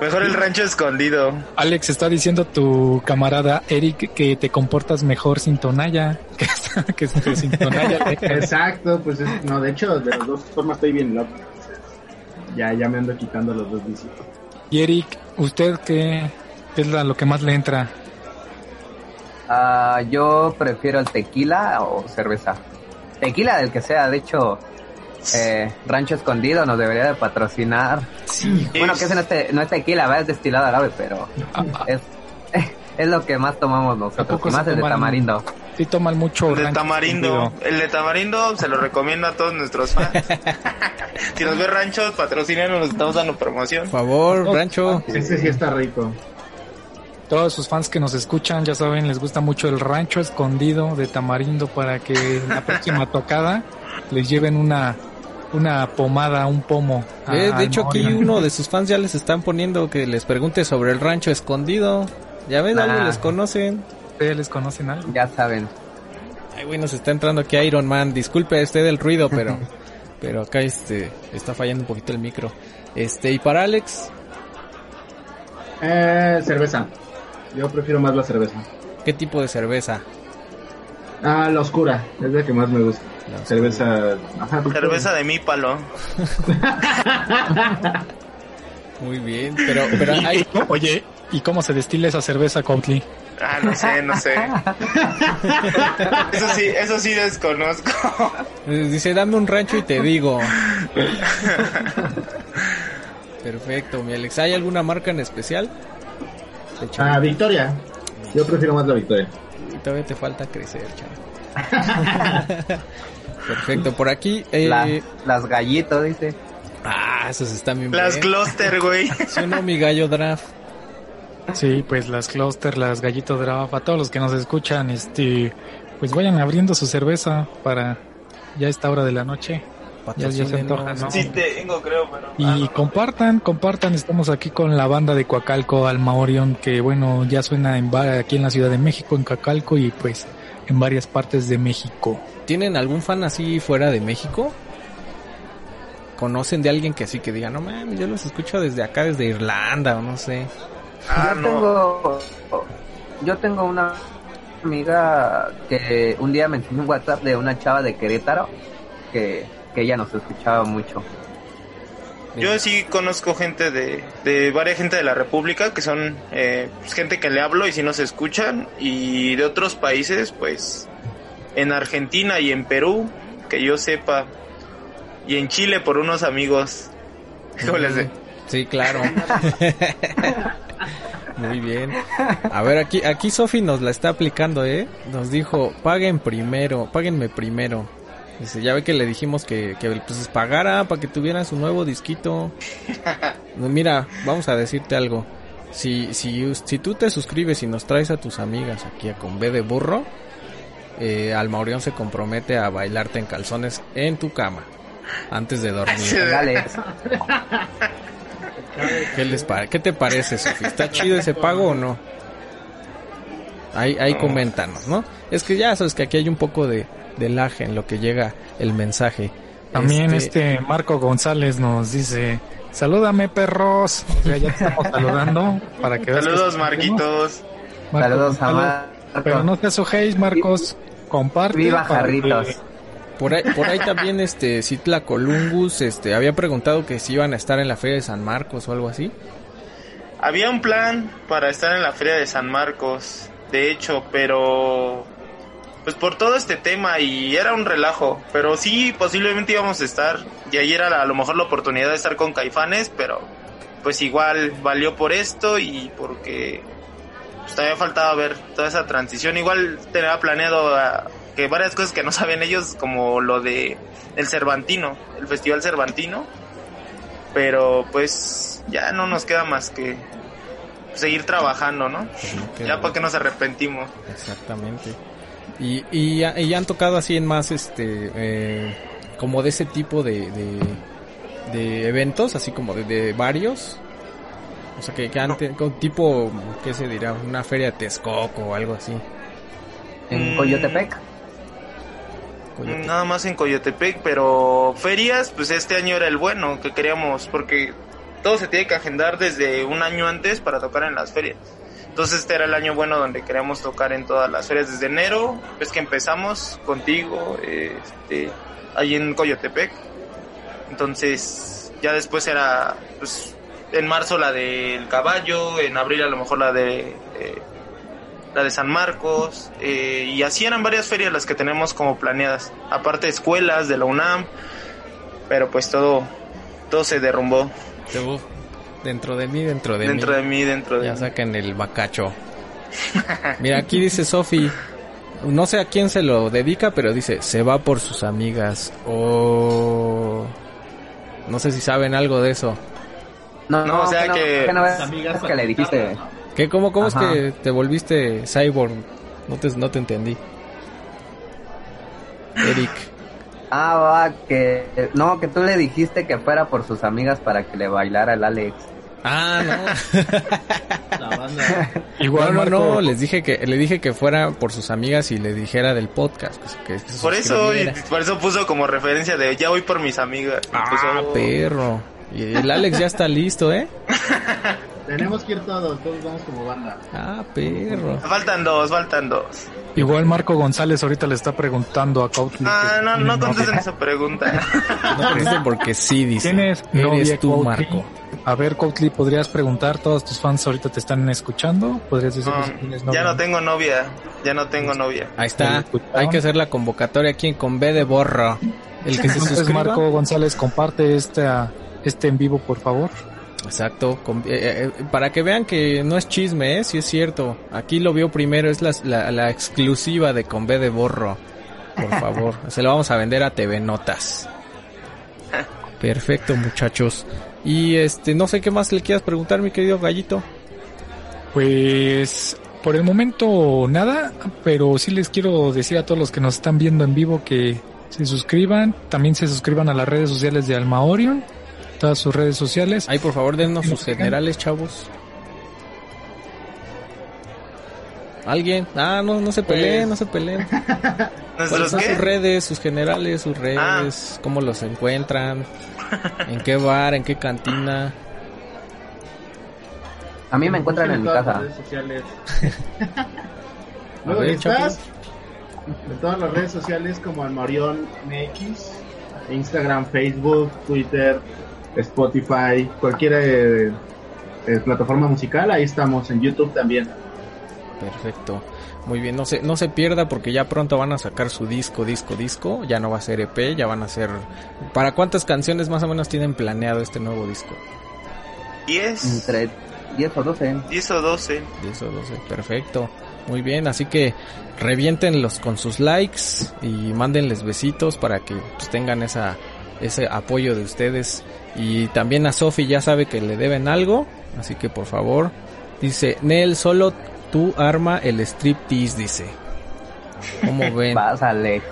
Mejor el rancho escondido. Alex está diciendo tu camarada Eric que te comportas mejor sin tonalla. Que, sin tonalla. Exacto, pues es- no, de hecho, de las dos formas estoy bien loco. Ya, ya me ando quitando los dos vicios. Y Eric, ¿usted qué qué es la- lo que más le entra? Ah, yo prefiero el tequila o cerveza. Tequila del que sea, de hecho, eh, Rancho Escondido nos debería de patrocinar. Bueno, que ese no es, te- no es tequila, ¿verdad? es destilado agave, pero es, es lo que más tomamos ¿A nosotros, y más el de tamarindo. Sí toman mucho El de tamarindo. El de tamarindo se lo recomiendo a todos nuestros fans. si nos ve ranchos, patrocinan, nos estamos dando promoción. Por favor, Rancho. Ese sí está rico. Todos sus fans que nos escuchan, ya saben, les gusta mucho el rancho escondido de tamarindo para que en la próxima tocada les lleven una una pomada, un pomo. a- Eh, de hecho, aquí uno de sus fans ya les están poniendo que les pregunte sobre el rancho escondido. Ya ven, algo les conocen. ¿Ustedes les conocen algo? Ya saben. Ay, güey, nos está entrando aquí Iron Man. Disculpe este del ruido, pero pero acá este está fallando un poquito el micro. Este, y para Alex, Eh, cerveza. Yo prefiero más la cerveza. ¿qué tipo de cerveza? Ah, la oscura, es la que más me gusta. Cerveza. Ajá, Cerveza de mi palo. Muy bien, pero pero hay Oye, ¿y cómo se destila esa cerveza, Coutli? Ah, no sé, no sé. Eso sí, eso sí desconozco. Dice, dame un rancho y te digo. Perfecto, mi Alex. ¿Hay alguna marca en especial? Ah. Victoria. Yo prefiero más la Victoria. Todavía te falta crecer, chavo. Perfecto, por aquí. Eh, La- las gallitos, dice. Ah, esos están bien Las buenos. cluster, güey. No, mi gallo draft. Sí, pues las cluster, las gallitos draft, a todos los que nos escuchan, este, pues vayan abriendo su cerveza para ya esta hora de la noche. Ya, ya se antoja, ¿no? Sí tengo, creo, pero... Y ah, no. compartan, compartan, estamos aquí con la banda de Coacalco, Alma Orion, que bueno, ya suena en aquí en la Ciudad de México, en Coacalco y pues en varias partes de México. ¿Tienen algún fan así fuera de México? ¿Conocen de alguien que así que diga, no mames, yo los escucho desde acá, desde Irlanda o no sé? Ah, yo no. tengo yo tengo una amiga que un día me enseñó un WhatsApp de una chava de Querétaro que, que ella nos escuchaba mucho. Yo sí conozco gente de, de varias gente de la República que son eh, pues, gente que le hablo y sí nos escuchan y de otros países pues en Argentina y en Perú que yo sepa y en Chile por unos amigos. De- Sí, claro. Muy bien. A ver, aquí, aquí Sofi nos la está aplicando, ¿eh? Nos dijo, paguen primero, páguenme primero. Dice, ya ve que le dijimos que, que pues pagara para que tuviera su nuevo disquito. Mira, vamos a decirte algo. Si, si, si tú te suscribes y nos traes a tus amigas aquí a con B de burro, eh, Almaurión se compromete a bailarte en calzones en tu cama antes de dormir. Dale. ¿Qué les pare- ¿Qué te parece, Sofi? ¿Está chido ese pago o no? Ahí, ahí coméntanos, ¿no? Es que ya sabes que aquí hay un poco de, de lag en lo que llega el mensaje. También este Marco González nos dice, salúdame perros. O sea, ya te estamos saludando para que Saludos Marquitos. Saludos a. Pero no te asojéis, Marcos. Comparte. Viva Jarritos. Por ahí, por ahí también este Citla Columbus este había preguntado que si iban a estar en la feria de San Marcos o algo así. Había un plan para estar en la feria de San Marcos, de hecho, pero pues por todo este tema y era un relajo, pero sí posiblemente íbamos a estar y ahí era la- a lo mejor la oportunidad de estar con Caifanes, pero pues igual valió por esto y porque pues, todavía faltaba ver toda esa transición, igual tenía planeado ah, que varias cosas que no sabían ellos como lo de el Cervantino, el Festival Cervantino, pero pues ya no nos queda más que seguir trabajando, ¿no? Ya para que nos arrepentimos. Exactamente. Y, y, ya, y ya han tocado así en más, este, eh, como de ese tipo de, de, de eventos, así como de, de varios. O sea, que, que han te- con tipo, ¿qué se dirá? Una feria de Texcoco o algo así. En Mm. Coyotepec. Coyote. Nada más en Coyotepec, pero ferias, pues este año era el bueno que queríamos, porque todo se tiene que agendar desde un año antes para tocar en las ferias. Entonces este era el año bueno donde queríamos tocar en todas las ferias desde enero, es que empezamos contigo, este, ahí en Coyotepec. Entonces ya después era, pues, en marzo la del caballo, en abril a lo mejor la de eh, la de San Marcos, eh, y así eran varias ferias las que tenemos como planeadas, aparte escuelas de la UNAM, pero pues todo, todo se derrumbó Dentro de mí, dentro de dentro mí. de mí, dentro de Ya mí. sacan el bacacho. Mira, aquí dice Sofi. No sé a quién se lo dedica, pero dice, se va por sus amigas. O... No sé si saben algo de eso. No, No, o sea no, que- no es Amigas que le dijiste. ¿Qué? ¿Cómo, cómo es que te volviste cyborg? No te, no te entendí. Eric. Ah, va, que no, que tú le dijiste que fuera por sus amigas para que le bailara el Alex. Ah, no. La banda. Igual no, no, les dije que le dije que fuera por sus amigas y le dijera del podcast, pues, que, que se Por eso, por eso puso como referencia de ya voy por mis amigas. Ah, perro. Y el Alex ya está listo, ¿eh? Tenemos que ir todos, todos vamos como banda. Ah, perro. Faltan dos, faltan dos. igual Marco González ahorita le está preguntando a Cautli. Ah, no, no contesten esa pregunta. No contesten porque sí, dice. ¿Tienes Eres novia, tú? Marco. A ver, Coutli, ¿podrías preguntar? Todos tus fans ahorita te están escuchando. ¿Podrías decir No, ya no tengo novia, ya no tengo novia. Ahí está. Hay que hacer la convocatoria aquí en con B de borro. El que se Entonces, suscriba. Marco González, comparte esta, este en vivo, por favor. Exacto, con- eh, eh, para que vean que no es chisme, ¿eh? sí es cierto. Aquí lo vio primero, es la, la, la exclusiva de con B de borro. Por favor, se lo vamos a vender a TV Notas. Perfecto, muchachos. Y este, no sé qué más le quieras preguntar, mi querido gallito. Pues por el momento nada, pero sí les quiero decir a todos los que nos están viendo en vivo que se suscriban, también se suscriban a las redes sociales de Alma Orion, todas sus redes sociales. Ahí, por favor, dennos ¿Que sus generales, chavos. ¿Alguien? Ah, no, no se peleen, no se peleen. ¿Cuáles ¿Nuestros son qué? sus redes, sus generales, sus redes? ¿Cómo los encuentran? ¿En qué bar? ¿En qué cantina? A mí me encuentran en mi todas casa. las redes sociales. Luego ver, estás en todas las redes sociales como Almarión MX, Instagram, Facebook, Twitter, Spotify, cualquier eh, eh, plataforma musical, ahí estamos, en YouTube también. Perfecto. Muy bien, no se, no se pierda porque ya pronto van a sacar su disco, disco, disco. Ya no va a ser EP, ya van a ser... ¿Para cuántas canciones más o menos tienen planeado este nuevo disco? 10, Entre 10 o 12. 10 o 12. 10 o 12, perfecto. Muy bien, así que reviéntenlos con sus likes y mándenles besitos para que pues, tengan esa, ese apoyo de ustedes. Y también a Sofi ya sabe que le deben algo, así que por favor, dice, Nel, solo tú arma el striptease, dice. ¿Cómo ven? Vas, Alex.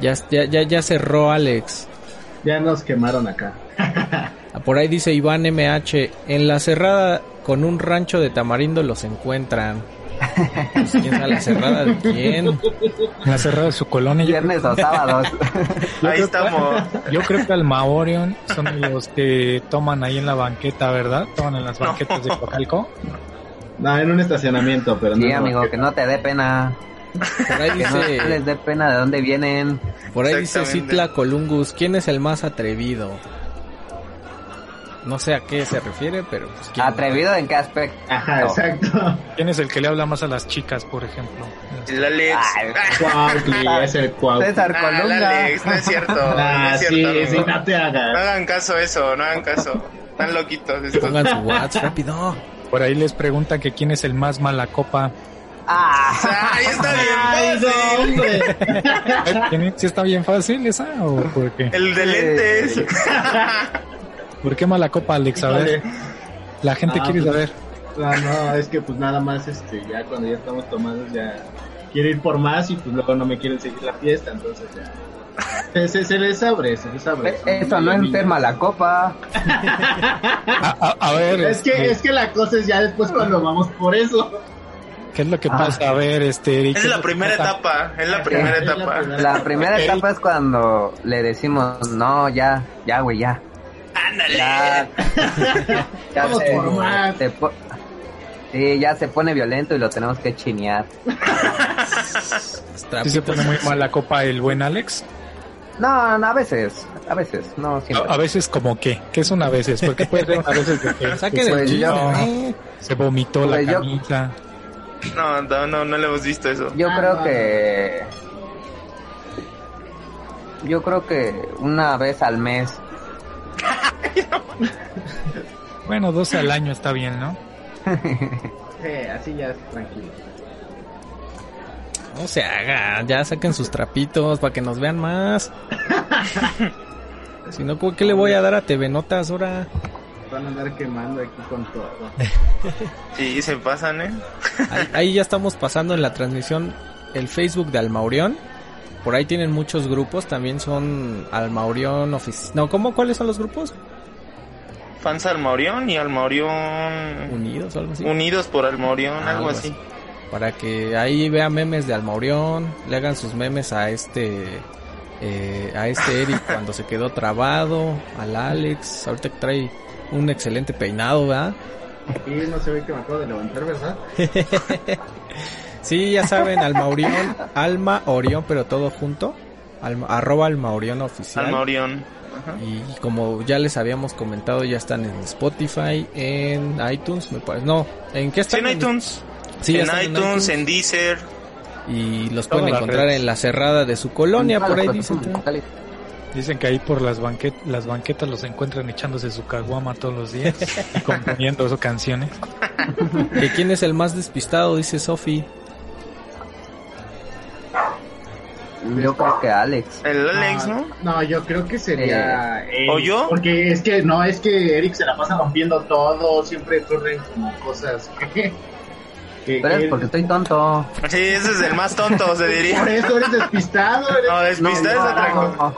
Ya, ya, ya, ya cerró Alex. Ya nos quemaron acá. Ah, Por ahí dice Iván MH, en la cerrada con un rancho de tamarindo los encuentran. Pues, ¿Quién sabe la cerrada de quién? La cerrada de su colonia. Viernes o sábados. Ahí estamos. yo creo que Alma Orion son los que toman ahí en la banqueta, ¿verdad? Toman en las banquetas de Cocalco. No, en un estacionamiento, pero Sí, no. amigo, que no te dé pena. Por ahí Que no les dice, dé pena de dónde vienen. por ahí dice. Citla Colungus, ¿quién es el más atrevido? No sé a qué se refiere, pero pues. ¿Atrevido en qué aspecto? Ajá, exacto. ¿Quién es el que le habla más a las chicas, por ejemplo? El Alex. Ay, Cuautli, es el Cuautli. César Ah, el Colunga. Alex, no es cierto. no Ah, es sí, cierto. sí, amigo. no te No hagas. hagan caso eso, no hagan caso. Están loquitos estos. Pongan su WhatsApp rápido. Por ahí les preguntan que quién es el más mala copa. Ah, Ay, está Ay, bien no, fácil. hombre. ¿Quién es? ¿Sí está bien fácil esa o por qué? El de lentes. ¿Por qué mala copa, Alex? A ver, la gente Ah, quiere pues, saber. No, no, es que pues nada más, este, ya cuando ya estamos tomados ya quiero ir por más y pues luego no me quieren seguir la fiesta, entonces ya. Se, se, se les abre, se les abre. Eso no es ser mala copa. A, a- a ver, Es que, este, es que la cosa es ya después cuando vamos por eso. ¿qué es lo que pasa? A ver, este, Eric, Es ¿qué la primera pasa? etapa. Es la primera la etapa. La primera etapa es cuando le decimos, no, ya, ya, güey, ya. Ándale. Ya, ya Vamos se, por más. se po- sí, ya se pone violento y lo tenemos que chinear. ¿Sí se pone muy mala copa el buen Alex? No, no, a veces, a veces, no A, siempre. a veces como que, ¿qué es una veces? Porque puede ser una veces de que, Saque que del Pues yo- ¿eh? se vomitó la Pues yo- camisa. No, no, no, no le hemos visto eso. Yo Ah, creo no. que... Yo creo que una vez al mes. Bueno, 12 al año está bien, ¿no? Sí, así ya es tranquilo. No se haga, ya saquen sus trapitos para que nos vean más. Si no, ¿qué le voy a dar a TV Notas ahora? Van a andar quemando aquí con todo. Sí, se pasan, ¿eh? Ahí, ahí ya estamos pasando en la transmisión el Facebook de Almaurión. Por ahí tienen muchos grupos, también son Almaurión oficial. No, ¿cómo? ¿Cuáles son los grupos? Fans Almaurión y Almaurión Unidos o algo así. unidos por Almaurión, Ah, algo algo así. Para que ahí vean memes de Almaurión, le hagan sus memes a este eh, a este Eric cuando se quedó trabado, al Alex, ahorita que trae un excelente peinado, ¿verdad? Y no se ve que me acabo de levantar, ¿verdad? Sí, ya saben, Alma Orión, Alma Orión, pero todo junto. Alma, arroba Alma Orión oficial. Almaurión. Y como ya les habíamos comentado, ya están en Spotify, en iTunes, me parece. No, ¿en qué Sí, están? en iTunes. Sí, en están iTunes, en Deezer. Y los Todas pueden encontrar redes. en la cerrada de su colonia, por ahí dicen. Dicen que ahí por las, banquet las banquetas los encuentran echándose su caguama todos los días y componiendo esas canciones. ¿Que quién es el más despistado? Dice Sofi. Yo creo que Alex. El Alex, ¿no? No, yo creo que sería. Eric, ¿O yo? Porque es que no, es que Eric se la pasa rompiendo todo, siempre ocurren como cosas que. que- Pero es que- porque estoy tonto. Sí, ese es el más tonto, se Por diría. eso eres despistado. Eres... No, despistado es otra cosa.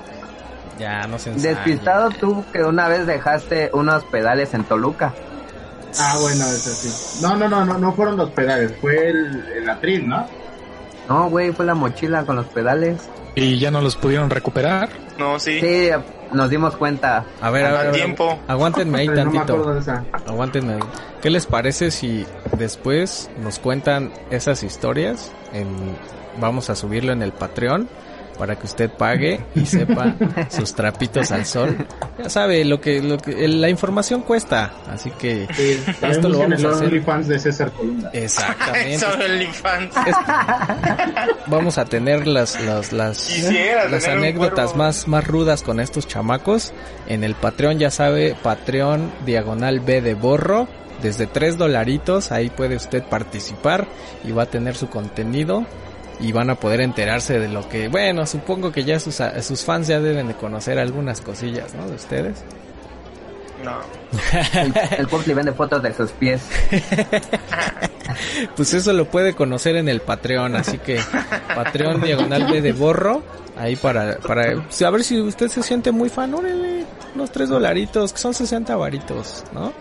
Ya, no se. Despistado tú que una vez dejaste unos pedales en Toluca. Ah, bueno, eso sí. No, no, no, no, no fueron los pedales, fue el, el atril, ¿no? No, güey, fue la mochila con los pedales. Y ya no los pudieron recuperar. No, sí. Sí, nos dimos cuenta. A ver, a ver, a ver. tiempo. Aguántenme ahí no tantito. Aguántenme. ahí. ¿Qué les parece si después nos cuentan esas historias? En, vamos a subirlo en el Patreon para que usted pague y sepa sus trapitos al sol. Ya sabe, lo que, lo que el- la información cuesta, así que Sí, esto lo vamos a hacer. OnlyFans de César Columna. Exactamente. Vamos a tener las las las, las anécdotas más más rudas con estos chamacos en el Patreon ya sabe Patreon diagonal B de borro desde tres dolaritos ahí puede usted participar y va a tener su contenido y van a poder enterarse de lo que bueno supongo que ya sus sus fans ya deben de conocer algunas cosillas no de ustedes No. El, el Popli vende fotos de sus pies. pues eso lo puede conocer en el Patreon, así que Patreon diagonal B de borro, ahí para, para, a ver si usted se siente muy fan, órale, unos tres dolaritos, que son 60 varitos, ¿no?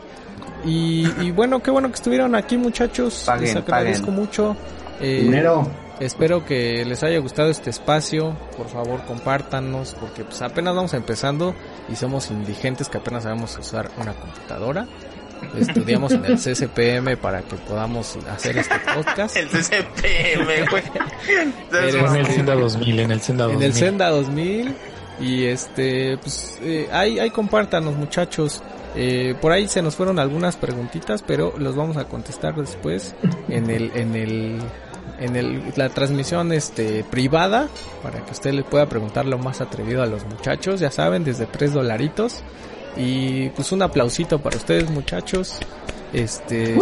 Y, y bueno, qué bueno que estuvieron aquí muchachos, Paguen, les agradezco paguen. mucho. Eh, Dinero. Espero que les haya gustado este espacio. Por favor, compártanos porque pues apenas vamos empezando y somos indigentes que apenas sabemos usar una computadora. Estudiamos en el CCPM para que podamos hacer este podcast. El CCPM, güey. En el Senda 2000, en el Senda En 2000. el Senda 2000 y este pues eh, ahí ahí compártanos muchachos. Eh, por ahí se nos fueron algunas preguntitas, pero los vamos a contestar después en el en el en el, la transmisión este privada para que usted le pueda preguntar lo más atrevido a los muchachos, ya saben, desde tres dolaritos. Y pues un aplausito para ustedes muchachos. Este,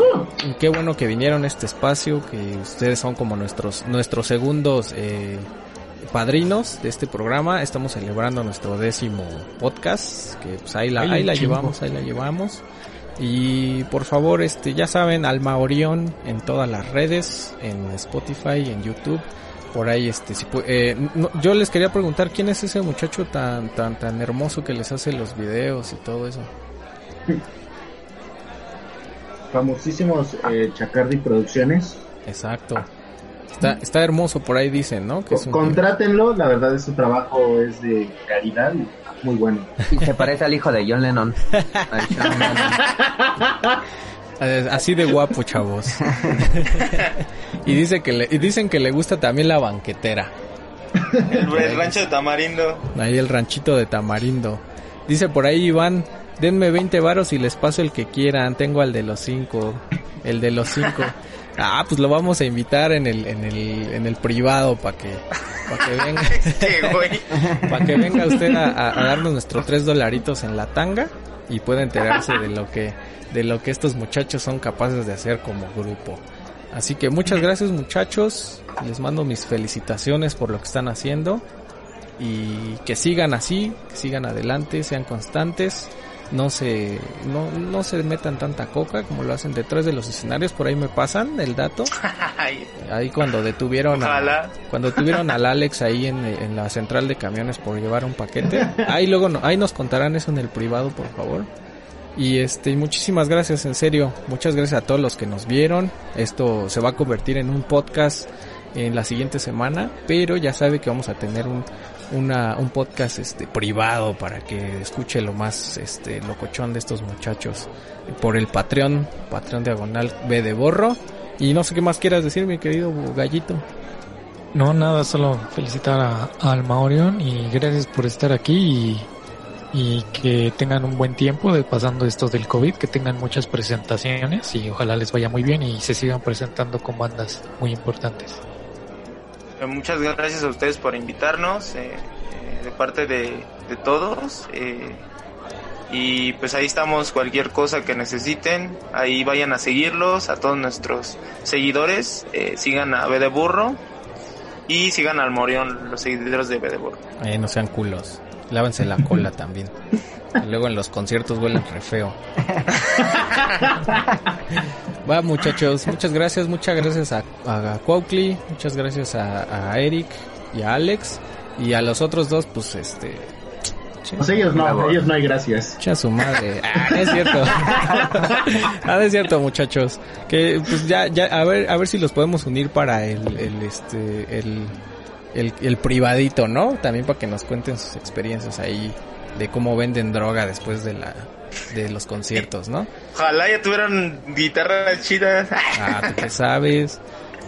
y qué bueno que vinieron a este espacio, que ustedes son como nuestros nuestros segundos eh, padrinos de este programa. Estamos celebrando nuestro décimo podcast, que pues ahí la, ahí la llevamos, ahí la llevamos. Y por favor, este, ya saben, Alma Orión en todas las redes, en Spotify, en YouTube. Por ahí, este, si eh, no- yo les quería preguntar quién es ese muchacho tan, tan, tan hermoso que les hace los videos y todo eso. Famosísimos eh, Chacardi Producciones. Exacto. Está, está hermoso por ahí dicen, ¿no? Que es un- Contrátenlo, la verdad, su trabajo es de calidad muy bueno. Y se parece al hijo de John Lennon. Así de guapo, chavos. y dice que le, y dicen que le gusta también la banquetera. El, el rancho de Tamarindo. Ahí el ranchito de Tamarindo. Dice por ahí Iván, denme 20 varos y les paso el que quieran. Tengo al de los cinco. El de los cinco. Ah, pues lo vamos a invitar en el, en el, en el privado para que, para que venga. Este, para que venga usted a, a- a darnos nuestros tres dolaritos en la tanga y pueda enterarse de lo que de lo que estos muchachos son capaces de hacer como grupo. Así que muchas gracias muchachos, les mando mis felicitaciones por lo que están haciendo y que sigan así, que sigan adelante, sean constantes, no se no, no se metan tanta coca como lo hacen detrás de los escenarios, por ahí me pasan el dato, ahí cuando detuvieron a, cuando tuvieron al Alex ahí en, en la central de camiones por llevar un paquete. Ahí luego no- ahí nos contarán eso en el privado, por favor. Y este, muchísimas gracias, en serio. Muchas gracias a todos los que nos vieron. Esto se va a convertir en un podcast en la siguiente semana, pero ya sabe que vamos a tener un una, un podcast este privado para que escuche lo más este locochón de estos muchachos por el Patreon, Patreon diagonal B de borro. Y no sé qué más quieras decir, mi querido gallito. No, nada, solo felicitar a, Alma Orión y gracias por estar aquí y y que tengan un buen tiempo de pasando esto del COVID, que tengan muchas presentaciones y ojalá les vaya muy bien y se sigan presentando con bandas muy importantes. Eh, Muchas gracias a ustedes por invitarnos, eh, eh, de parte de, de todos. y pues ahí estamos, cualquier cosa que necesiten, ahí vayan a seguirlos, a todos nuestros seguidores, sigan a B de Burro y sigan al Morión, los seguidores de B de Burro. Eh, no sean culos. Lávense la cola también. Y luego en los conciertos huelen re feo. Va muchachos, muchas gracias, muchas gracias a, a muchas gracias a, a Eric y a Alex y a los otros dos, pues este... Pues ellos no, ellos no hay gracias. Echa su madre. Ah, es cierto. ah, es cierto, muchachos. Que pues ya, ya, a ver, a ver si los podemos unir para el, el este, el, el, el privadito, ¿no? También para que nos cuenten sus experiencias ahí de cómo venden droga después de la, de los conciertos, ¿no? Ojalá ya tuvieran guitarras chidas. Ah, tú qué sabes.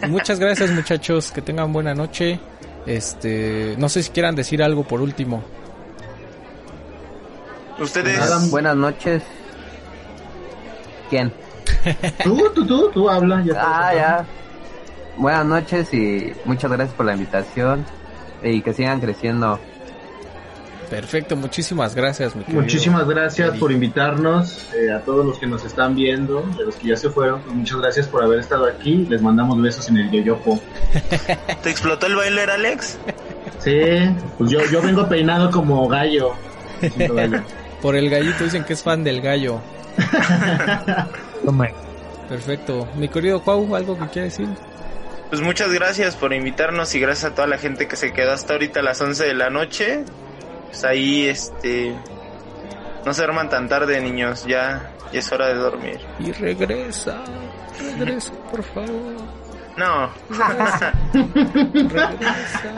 Muchas gracias, muchachos. Que tengan buena noche. Este, no sé si quieran decir algo por último. Ustedes, Adam, Buenas noches. ¿Quién? Tú, tú, tú, tú habla. Ya Ah, ya. Buenas noches y muchas gracias por la invitación y que sigan creciendo. Perfecto, muchísimas gracias, mi Muchísimas gracias por invitarnos, eh, a todos los que nos están viendo, de los que ya se fueron, pues muchas gracias por haber estado aquí. Les mandamos besos en el yoyopo. ¿te explotó el bailer, Alex? Sí, pues yo, yo vengo peinado como gallo. Por el gallito dicen que es fan del gallo. Toma. Perfecto. Mi querido Cuau, ¿algo que quiera decir? Pues muchas gracias por invitarnos y gracias a toda la gente que se quedó hasta ahorita a las 11 de la noche. Pues ahí, este... No se arman tan tarde, niños. Ya, ya es hora de dormir. Y regresa, regresa, por favor. No, Regresa.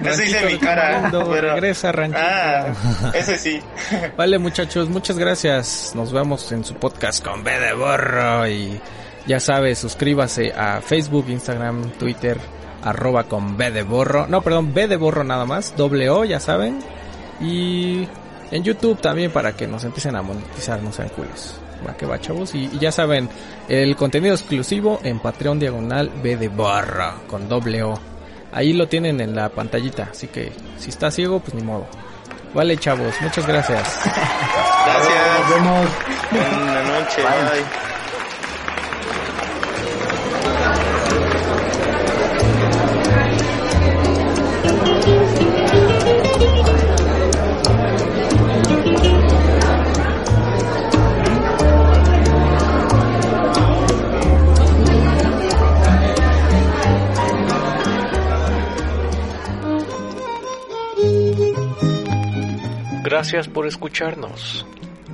Hice Ranchito mi cara, pero- Regresa, ranchito. ah, ese sí. Vale, muchachos, muchas gracias. Nos vemos en su podcast con B de Borro. Y ya sabe, suscríbase a Facebook, Instagram, Twitter, arroba con B de Borro. No, perdón, B de Borro nada más, doble O, ya saben. Y en YouTube también para que nos empiecen a monetizar, no sean culos. Va que va, chavos. Y, y ya saben, el contenido exclusivo en Patreon Diagonal B de Borro, con doble O. Ahí lo tienen en la pantallita, así que si está ciego, pues ni modo. Vale, chavos, muchas gracias. Gracias. Nos vemos. Buenas noches. Bye. Gracias por escucharnos.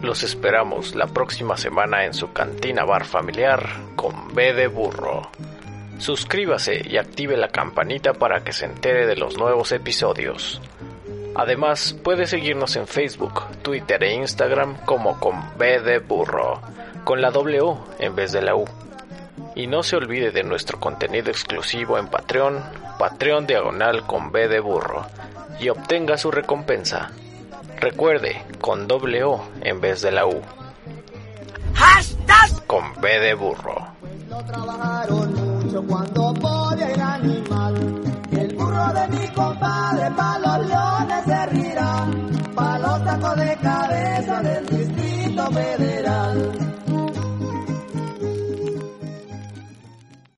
Los esperamos la próxima semana en su cantina bar familiar con B de burro. Suscríbase y active la campanita para que se entere de los nuevos episodios. Además, puede seguirnos en Facebook, Twitter e Instagram como con B de burro, con la O en vez de la U. Y no se olvide de nuestro contenido exclusivo en Patreon, Patreon diagonal con B de burro, y obtenga su recompensa. Recuerde, con doble O en vez de la U. Con B de burro. No trabajaron mucho cuando podía el animal. Y el burro de mi compadre pa' los leones se rirá. Pa' los tacos de cabeza del distrito me